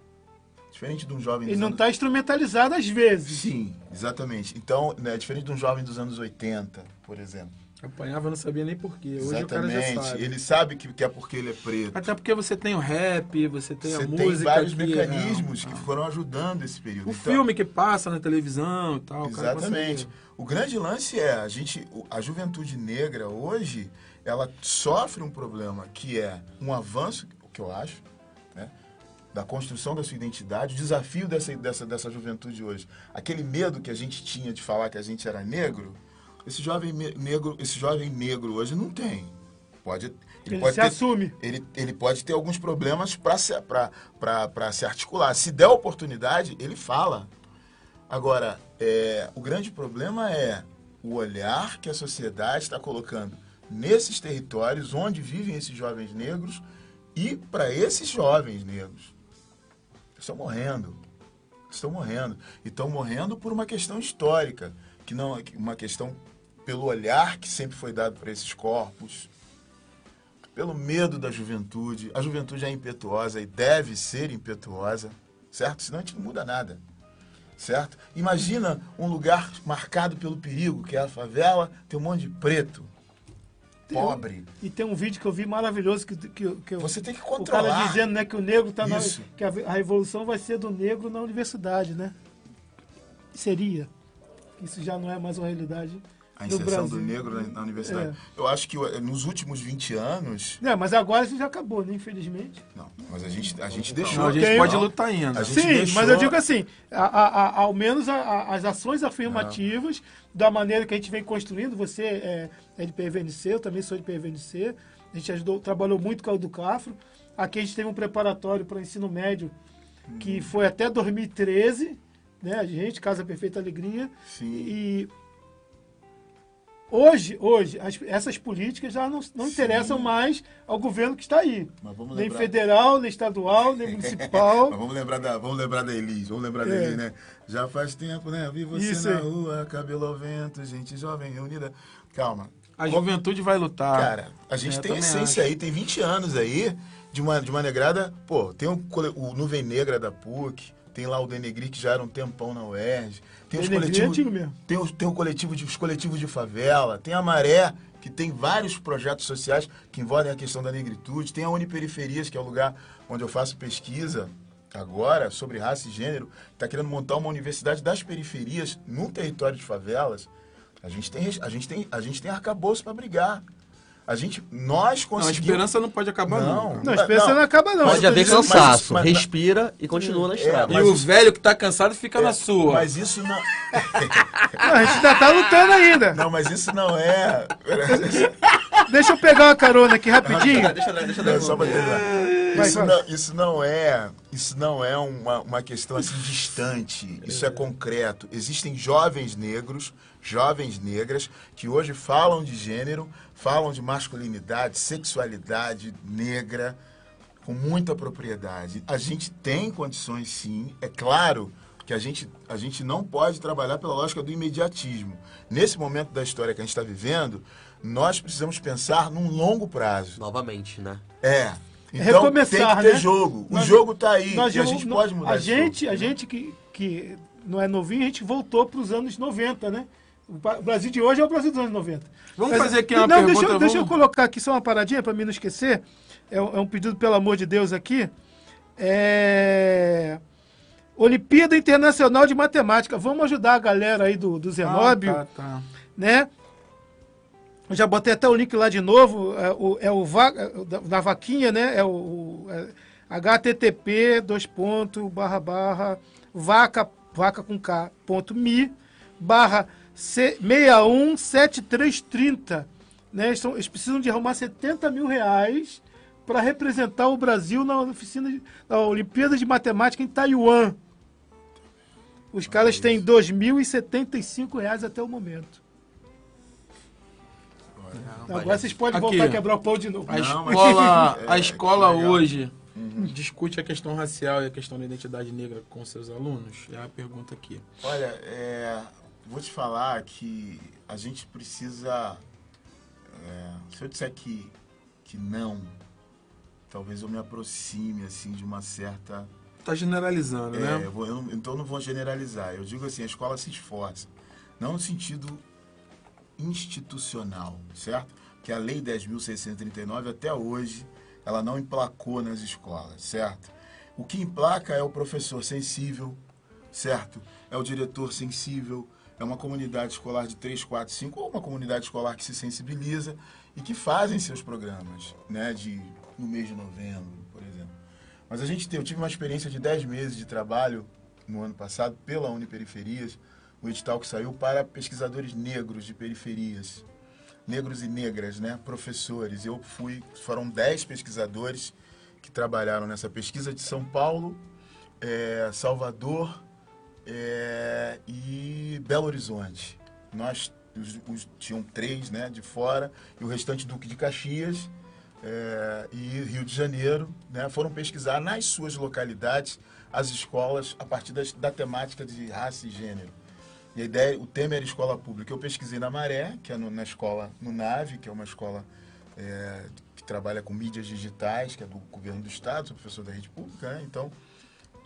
S5: Diferente de um jovem
S2: Ele não
S5: anos-
S2: está instrumentalizado às vezes.
S5: Sim, exatamente. Então, né, diferente de um jovem dos anos 80, por exemplo.
S1: Apanhava, eu não sabia nem porquê. Hoje o cara já
S5: Exatamente.
S1: sabe.
S5: Ele sabe que, que é porque ele é preto.
S1: Até porque você tem o rap, você tem
S5: Você
S1: a
S5: tem
S1: música.
S5: vários
S1: que é-
S5: mecanismos que foram ajudando esse período.
S1: O
S5: Então,
S1: filme que passa na televisão e tal. o
S5: Exatamente.
S1: consegue-
S5: O grande lance é a gente, o- a juventude negra hoje, ela sofre um problema que é um avanço, o que eu acho, né, da construção da sua identidade, o desafio dessa, dessa, dessa juventude hoje. Aquele medo que a gente tinha de falar que a gente era negro, esse jovem negro, esse jovem negro hoje não tem. Pode,
S2: Ele
S5: pode
S2: se
S5: ter-
S2: assume.
S5: ele, ele pode ter alguns problemas para se, pra- pra- pra se articular. Se der oportunidade, ele fala. Agora, é, o grande problema é o olhar que a sociedade está colocando nesses territórios onde vivem esses jovens negros e para esses jovens negros. Estão morrendo. Estão morrendo. E estão morrendo por uma questão histórica, que não uma questão pelo olhar que sempre foi dado para esses corpos, pelo medo da juventude. A juventude é impetuosa e deve ser impetuosa, certo? Senão a gente não muda nada, certo? Imagina um lugar marcado pelo perigo, que é a favela, tem um monte de preto, pobre.
S2: E tem um vídeo que eu vi maravilhoso que, que, que eu-
S5: Você tem que
S2: o
S5: controlar.
S2: cara dizendo né, que o negro tá na, que a, a revolução vai ser do negro na universidade, né? Seria. Isso já não é mais uma realidade
S5: A inserção do negro na, na universidade.
S2: É.
S5: Eu acho que eh, nos últimos 20 anos.
S2: É, mas agora isso já acabou, né? Infelizmente.
S5: Não, mas a gente, a gente deixou.
S1: Não, a gente
S2: Tem-
S1: pode lutar ainda.
S5: A gente
S2: Sim,
S5: deixou-
S2: mas eu digo assim, a- a- a- ao menos a- a- as ações afirmativas, da maneira que a gente vem construindo, você é, é de PVNC, eu também sou de PVNC, a gente ajudou, trabalhou muito com a do Cafro, aqui a gente teve um preparatório para ensino médio, que foi até 2013, né, a gente, Casa Perfeita Alegria,
S5: Sim.
S2: e hoje, hoje as- essas políticas já não, não interessam mais ao governo que está aí,
S5: Mas vamos
S2: nem
S5: lembrar-
S2: federal, nem estadual, nem (laughs) municipal.
S5: Mas vamos lembrar da, vamos lembrar da Elis, vamos lembrar da
S2: É.
S5: Elis, né? Já faz tempo, né? Vi você
S2: Isso
S5: na
S2: aí.
S5: rua, cabelo ao vento, gente jovem reunida. Calma.
S1: A juventude vai lutar.
S5: Cara, a gente
S1: É,
S5: tem essência
S1: acho.
S5: aí, tem 20 anos aí de uma, de uma negrada. Pô, tem o, o Nuvem Negra da PUC, tem lá o Denegri que já era um tempão na UERJ. Tem os
S2: Denegri é
S5: coletivos.
S2: antigo mesmo.
S5: Tem, os, tem o coletivo de, os coletivos de favela, tem a Maré, que tem vários projetos sociais que envolvem a questão da negritude, tem a Uniperiferias, que é o lugar onde eu faço pesquisa agora sobre raça e gênero, está querendo montar uma universidade das periferias no território de favelas. A gente tem, a gente tem, a gente tem arcabouço para brigar. A gente, nós
S1: Não, a
S5: conseguimos...
S1: esperança não pode acabar
S5: Não.
S1: nunca.
S2: Não, a esperança não, acaba não.
S5: Mas
S6: Pode haver
S5: dizendo- mas
S6: cansaço,
S5: isso- mas-
S6: respira e continua na estrada.
S1: E
S5: mas
S1: o
S5: isso-
S1: velho que tá cansado fica na
S5: É,
S1: sua.
S5: Mas isso não... (laughs)
S2: Não, a gente ainda tá lutando ainda.
S5: Não, mas isso não é... (laughs)
S2: Deixa eu pegar uma carona aqui rapidinho.
S6: Deixa, eu- deixa,
S5: Não, só pra.
S2: Vai,
S5: Isso não, isso não é, isso não é uma, uma questão assim distante. Isso é concreto. Existem jovens negros, jovens negras que hoje falam de gênero, falam de masculinidade, sexualidade negra com muita propriedade. A gente tem condições sim, é claro que a gente, a gente não pode trabalhar pela lógica do imediatismo. Nesse momento da história que a gente está vivendo, nós precisamos pensar num longo prazo.
S6: Novamente, né?
S5: É. Então
S2: recomeçar,
S5: tem que ter
S2: né?
S5: jogo. O
S2: Nós-
S5: jogo tá aí.
S2: Nós
S5: e a gente pode mudar
S2: A gente,
S5: jogo.
S2: a gente que, que não é novinho, a gente voltou para os anos 90, né? O Brasil de hoje é o Brasil dos anos 90.
S1: Vamos fazer aqui uma
S2: não,
S1: pergunta,
S2: Deixa, eu- deixa eu
S1: vamos-
S2: colocar aqui só uma paradinha para mim não esquecer. É, um é um pedido, pelo amor de Deus, aqui. É... Olimpíada Internacional de Matemática. Vamos ajudar a galera aí do, do Zenóbio,
S1: Ah, tá, tá.
S2: né? Eu já botei até o link lá de novo. É o, é o va- é da, vaquinha, né? É o, é http dois ponto barra barra vaca vaca com k ponto me barra 617330 né? Eles, são- eles precisam de arrumar 70 mil reais para representar o Brasil na oficina de- na Olimpíada de Matemática em Taiwan. Os caras têm 2.075 reais até o momento. Agora vocês podem
S1: Aqui.
S2: voltar a quebrar o pau de novo.
S1: A
S5: Não,
S1: escola,
S5: É,
S1: a escola hoje discute a questão racial e a questão da identidade negra com seus alunos? É a pergunta aqui.
S5: Olha, é, vou te falar que a gente precisa. é, se eu disser que, que não, talvez eu me aproxime assim de uma certa.
S1: Tá generalizando,
S5: É,
S1: né?
S5: eu vou- eu então eu não vou generalizar. Eu digo assim, a escola se esforça. Não no sentido institucional, certo? Que a Lei 10.639 até hoje ela não emplacou nas escolas, certo? O que emplaca é o professor sensível, certo? É o diretor sensível, é uma comunidade escolar de 3, 4, 5, ou uma comunidade escolar que se sensibiliza e que fazem seus programas, né? De, no mês de novembro, por exemplo. Mas a gente tem, eu tive uma experiência de 10 meses de trabalho no ano passado pela Uniperiferias, o edital que saiu para pesquisadores negros de periferias, negros e negras, né, professores. Eu fui, foram 10 pesquisadores que trabalharam nessa pesquisa de São Paulo, eh, Salvador eh, e Belo Horizonte. Nós os, os- tinham três, né, de fora e o restante Duque de Caxias é, e Rio de Janeiro, né, foram pesquisar nas suas localidades as escolas a partir das- da temática de raça e gênero. E a ideia, o tema era escola pública. Eu pesquisei na Maré, que é no- na escola no Nave, que é uma escola é, que trabalha com mídias digitais, que é do governo do estado, sou professor da rede pública, né? Então,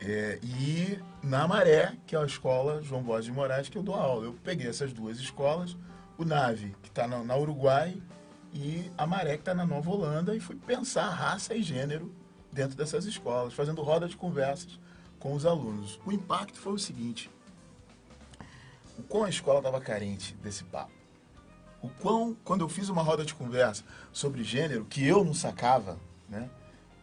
S5: é, e na Maré, que é a escola João Borges de Moraes, que eu dou aula. Eu peguei essas duas escolas, o Nave, que está na, na Uruguai, e a Maré, que está na Nova Holanda, e fui pensar raça e gênero dentro dessas escolas, fazendo roda de conversas com os alunos. O impacto foi o seguinte: o quão a escola estava carente desse papo. O quão, quando eu fiz uma roda de conversa sobre gênero, que eu não sacava, né?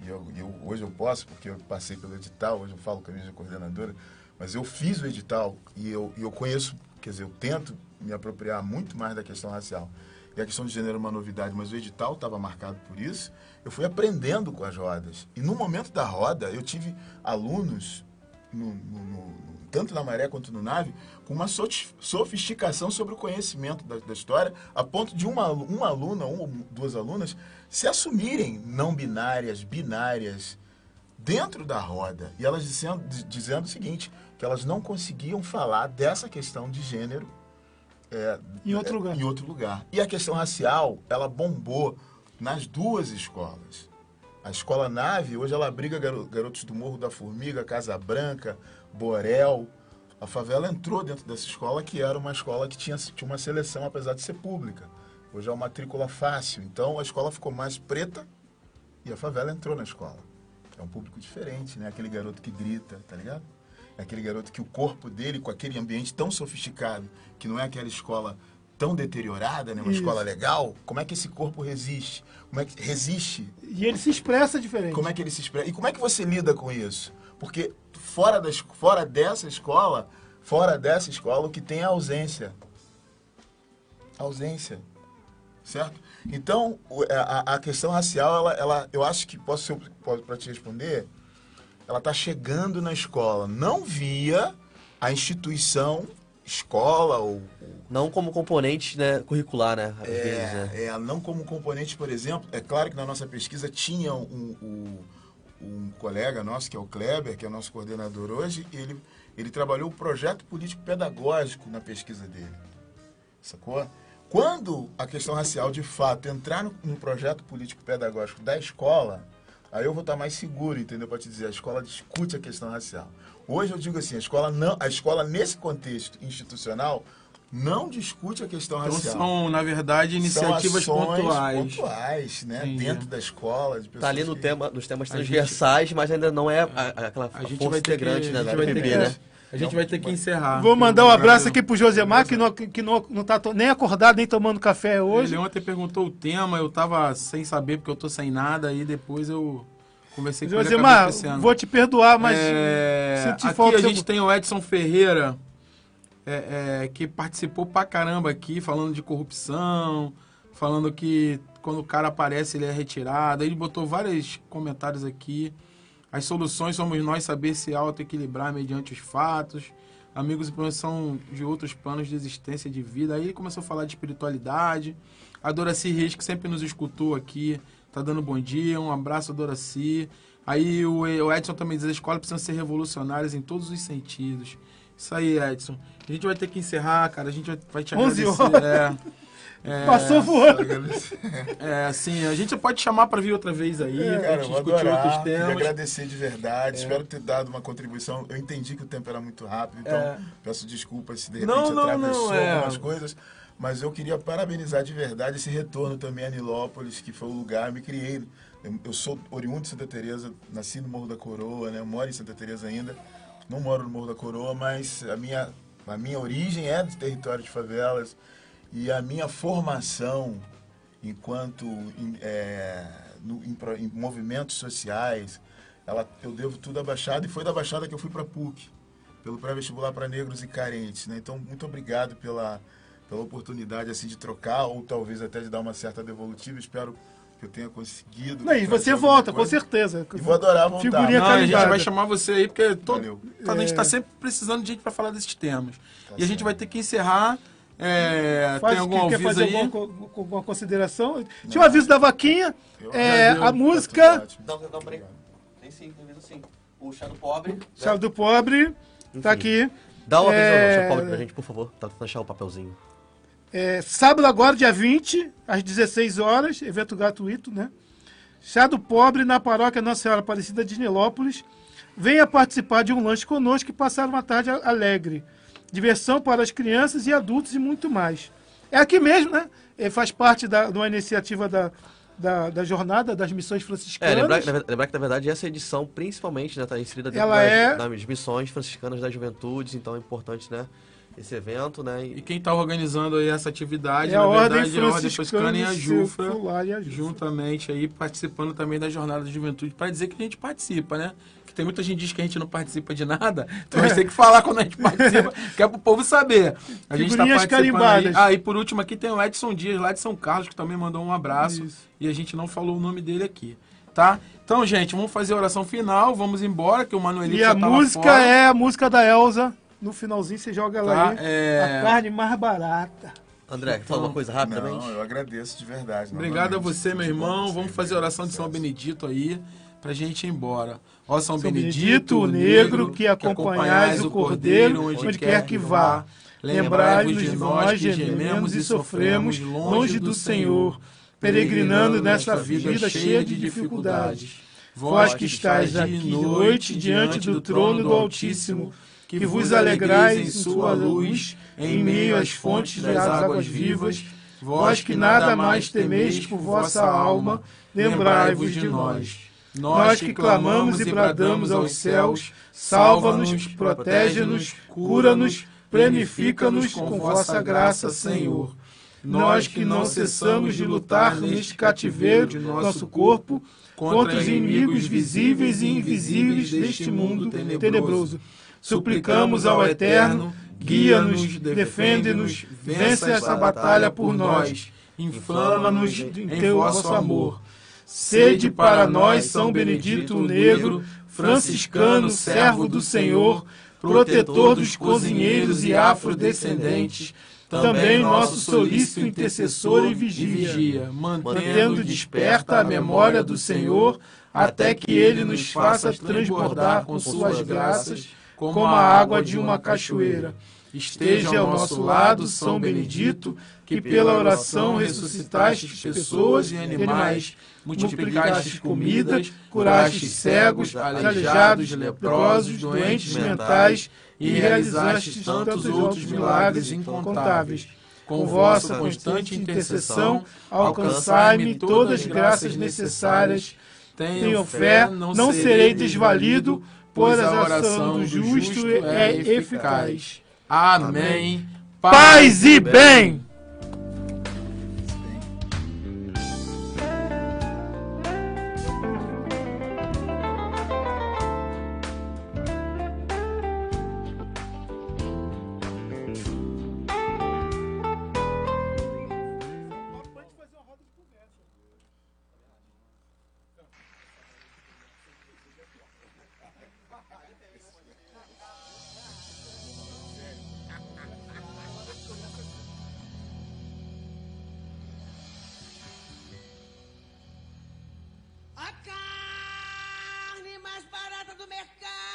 S5: E eu, eu- hoje eu posso, porque eu passei pelo edital, hoje eu falo com a minha coordenadora, mas eu fiz o edital e eu, e eu conheço, quer dizer, eu tento me apropriar muito mais da questão racial. E a questão de gênero é uma novidade, mas o edital estava marcado por isso. Eu fui aprendendo com as rodas. E no momento da roda, eu tive alunos, no- no- no- tanto na Maré quanto no Nave, com uma sofisticação sobre o conhecimento da, da história, a ponto de uma, uma aluna, ou duas alunas, se assumirem não binárias, binárias, dentro da roda. E elas dizendo, di- dizendo o seguinte, que elas não conseguiam falar dessa questão de gênero é,
S2: Em outro lugar.
S5: Em outro lugar. E a questão racial, ela bombou nas duas escolas. A escola Nave, hoje ela abriga garo- garotos do Morro da Formiga, Casa Branca, Borel. A favela entrou dentro dessa escola, que era uma escola que tinha, tinha uma seleção, apesar de ser pública. Hoje é uma matrícula fácil. Então a escola ficou mais preta e a favela entrou na escola. É um público diferente, né? Aquele garoto que grita, tá ligado? É aquele garoto que o corpo dele, com aquele ambiente tão sofisticado, que não é aquela escola tão deteriorada, né? Uma
S2: Isso.
S5: escola legal, como é que esse corpo resiste? Como é que resiste?
S2: E ele se expressa diferente.
S5: Como é que ele se expressa? E como é que você lida com isso? Porque fora, das, fora dessa escola, fora dessa escola, o que tem é ausência. Ausência. Certo? Então, o- a, a questão racial, ela, ela, eu acho que, posso para te responder, ela está chegando na escola, não via a instituição, escola ou, ou
S6: Não como componente né, curricular, né? Às vezes, né?
S5: é, é, não como componente, por exemplo, é claro que na nossa pesquisa tinha um, um, um colega nosso, que é o Kleber, que é nosso coordenador hoje, ele, ele trabalhou o projeto político pedagógico na pesquisa dele. Sacou? Quando a questão racial, de fato, entrar no, no projeto político pedagógico da escola, aí eu vou estar mais seguro, entendeu? Para te dizer, a escola discute a questão racial. Hoje eu digo assim, a escola, não, a escola nesse contexto institucional, não discute a questão
S1: Então
S5: racial.
S1: são, na verdade, iniciativas
S5: São ações
S1: pontuais.
S5: pontuais, né?
S1: Entendi.
S5: Dentro da escola. De
S6: Tá ali
S5: pessoas
S6: no
S5: que-
S6: tema, nos temas
S1: A gente-
S6: transversais, mas ainda não é a, a- aquela
S1: A gente
S6: força
S1: vai ter que,
S6: integrante
S1: a
S6: né,
S1: gente
S6: da
S1: vai ter que,
S6: né?
S1: a gente vai ter que encerrar.
S2: Vou mandar um abraço aqui pro Josemar, que não, que não, não tá nem acordado, nem tomando café hoje.
S1: Ele ontem perguntou o tema, eu tava sem saber porque eu tô sem nada, aí depois eu conversei com ele. acabei
S2: Josemar, vou te perdoar, mas
S1: É,
S2: senti
S1: aqui
S2: falta
S1: a gente tem o Edson Ferreira, é, é, que participou pra caramba aqui, falando de corrupção, falando que quando o cara aparece ele é retirado. Ele botou vários comentários aqui. As soluções somos nós saber se auto-equilibrar mediante os fatos. Amigos e são de outros planos de existência de vida. Aí ele começou a falar de espiritualidade. A Doraci Reis, que sempre nos escutou aqui, tá dando bom dia. Um abraço, Doraci. Aí o, Edson também diz: as escolas precisam ser revolucionárias em todos os sentidos. Isso aí, Edson. A gente vai ter que encerrar, cara. A gente vai, vai te
S2: 11
S1: agradecer. É, (laughs) é,
S2: Passou voando.
S1: É, assim, a gente pode chamar pra vir outra vez aí,
S5: Cara, eu
S1: gente discutir
S5: adorar.
S1: outros temas.
S5: agradecer de verdade. Espero ter dado uma contribuição. Eu entendi que o tempo era muito rápido, então
S1: É.
S5: peço desculpas se de
S1: Não,
S5: repente
S1: não,
S5: atravessou
S1: não, é.
S5: algumas coisas. Mas eu queria parabenizar de verdade esse retorno também a Nilópolis, que foi o lugar, me criei. Eu, eu sou oriundo de Santa Teresa, nasci no Morro da Coroa, né? Eu moro em Santa Teresa ainda. Não moro no Morro da Coroa, mas a minha, a minha origem é do território de favelas. E a minha formação enquanto é, no- em em movimentos sociais, ela, eu devo tudo à Baixada e foi da Baixada que eu fui para PUC, pelo pré-vestibular para negros e carentes. Né? Então, muito obrigado pela, pela oportunidade assim, de trocar ou talvez até de dar uma certa devolutiva. Espero que eu tenha conseguido.
S2: Não, e você volta, com certeza.
S5: E vou adorar voltar.
S2: Figurinha
S1: Não, a gente vai chamar você aí, porque to-
S5: Valeu.
S1: a gente
S2: É.
S1: tá sempre precisando de gente pra falar desses temas. e a gente vai ter que encerrar. É,
S2: Faz,
S1: tem algum
S2: quer
S1: aviso
S2: fazer
S1: aí?
S2: alguma, alguma consideração? Tinha um aviso da vaquinha.
S5: Eu-
S2: É, a
S5: Tá
S2: música.
S6: Não, não, peraí. Tem sim, tem mesmo sim. O chá do pobre. né?
S2: Chave do Pobre tá aqui.
S6: Dá uma
S2: É,
S6: vez ao chá do pobre pra gente, por favor. Tá tentando achar o papelzinho.
S2: É, sábado agora, dia 20, às 16 horas, evento gratuito, né? Chá do Pobre na paróquia Nossa Senhora Aparecida de Nilópolis. Venha participar de um lanche conosco e passar uma tarde alegre. Diversão para as crianças e adultos e muito mais. É aqui mesmo, né? É, faz parte da, de uma iniciativa da, da, da jornada das missões
S6: É,
S2: franciscanas.
S6: lembrar, na ver- lembrar que na verdade essa edição, principalmente, né, tá inserida dentro das,
S2: é-
S6: das missões franciscanas das juventudes, então é importante, né, esse evento, né,
S1: E
S6: e
S1: quem está organizando aí essa atividade,
S2: É a
S1: na
S2: Ordem
S1: verdade, é a Ordem
S2: Franciscana
S1: e a Jufra,
S2: e a Jufra.
S1: juntamente aí, participando também da Jornada da Juventude, para dizer que a gente participa, né? Que tem muita gente que diz que a gente não participa de nada, (laughs) então a gente tem que falar quando a gente participa, (laughs) que é pro povo saber. A gente está participando aí.
S2: carimbadas.
S1: Ah, e por último aqui tem o Edson Dias, lá de São Carlos, que também mandou um abraço,
S2: Isso.
S1: e a gente não falou o nome dele aqui, tá? Então, gente, vamos fazer a oração final, vamos embora, que o Manuelito
S2: E
S1: já
S2: a
S1: tá lá
S2: música é a música da Elza. No finalzinho você joga ela
S1: Tá,
S2: aí.
S1: é.
S2: A carne mais barata.
S6: André, fala uma coisa rapidamente.
S5: Não, eu agradeço de verdade.
S1: Obrigado a você, meu
S5: bom
S1: irmão. Vamos fazer a oração de São. Benedito aí, pra gente ir embora. Ó São,
S2: São
S1: Benedito,
S2: Benedito, o negro, que acompanhais o cordeiro, onde quer que vá. Lembrai-vos de nós, gememos e sofremos, longe do Senhor, peregrinando nesta vida cheia de dificuldades. Vós que estáis aqui de noite diante do trono do Altíssimo, que vos alegrais em sua luz, em meio às fontes das águas vivas, vós que nada mais temeis por vossa alma, lembrai-vos de nós. Nós que clamamos e bradamos aos céus, salva-nos, protege-nos, cura-nos, planifica-nos com vossa graça, Senhor. Nós que não cessamos de lutar neste cativeiro de nosso corpo contra os inimigos visíveis e invisíveis deste mundo tenebroso. Suplicamos ao Eterno, guia-nos, defende-nos, vence essa batalha por nós, inflama-nos em teu vosso amor. Sede para nós São Benedito o Negro, franciscano, servo do Senhor, protetor dos cozinheiros e afrodescendentes, também nosso solícito intercessor e vigia, mantendo desperta a memória do Senhor, até que ele nos faça transbordar com suas graças, como a água de uma cachoeira. Esteja ao nosso lado, São Benedito, que pela oração ressuscitastes pessoas e animais, multiplicastes comidas, curastes cegos, aleijados, leprosos, doentes mentais e realizastes tantos outros milagres incontáveis. Com vossa constante intercessão, alcançai-me todas as graças necessárias. Tenho fé, não serei desvalido, pois a oração do justo é eficaz.
S1: Amém.
S2: Paz e bem!
S7: carne mais barata do mercado.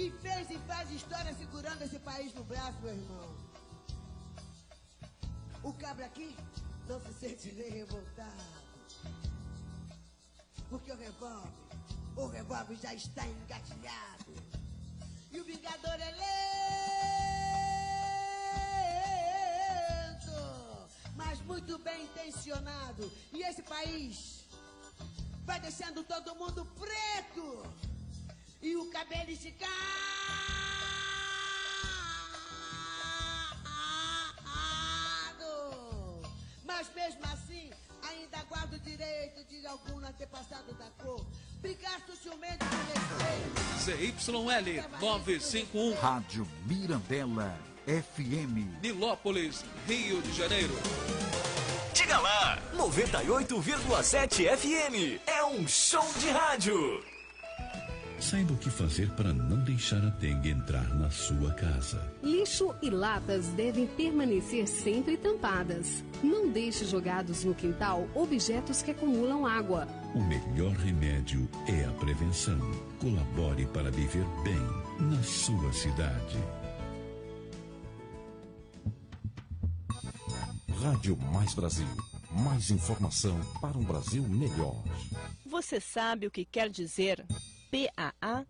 S7: Que fez e faz história segurando esse país no braço, meu irmão. O cabra aqui não se sente nem revoltado. Porque o revólver, o revólver já está engatilhado. E o vingador é lento, mas muito bem intencionado. E esse país vai deixando todo mundo preto e o cabelo esticado. Mas mesmo assim, ainda guardo o direito de algum antepassado da cor. Brigar socialmente por respeito.
S8: ZYL 951,
S9: Rádio Mirandela FM.
S8: Nilópolis, Rio de Janeiro.
S4: Diga lá, 98,7 FM é um show de rádio.
S10: Saiba o que fazer para não deixar a dengue entrar na sua casa.
S11: Lixo e latas devem permanecer sempre tampadas. Não deixe jogados no quintal objetos que acumulam água.
S10: O melhor remédio é a prevenção. Colabore para viver bem na sua cidade.
S12: Rádio Mais Brasil. Mais informação para um Brasil melhor.
S13: Você sabe o que quer dizer PAA?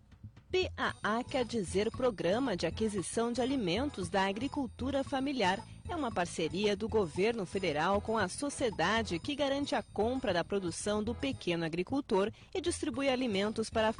S13: PAA quer dizer Programa de Aquisição de Alimentos da Agricultura Familiar. É uma parceria do governo federal com a sociedade que garante a compra da produção do pequeno agricultor e distribui alimentos para a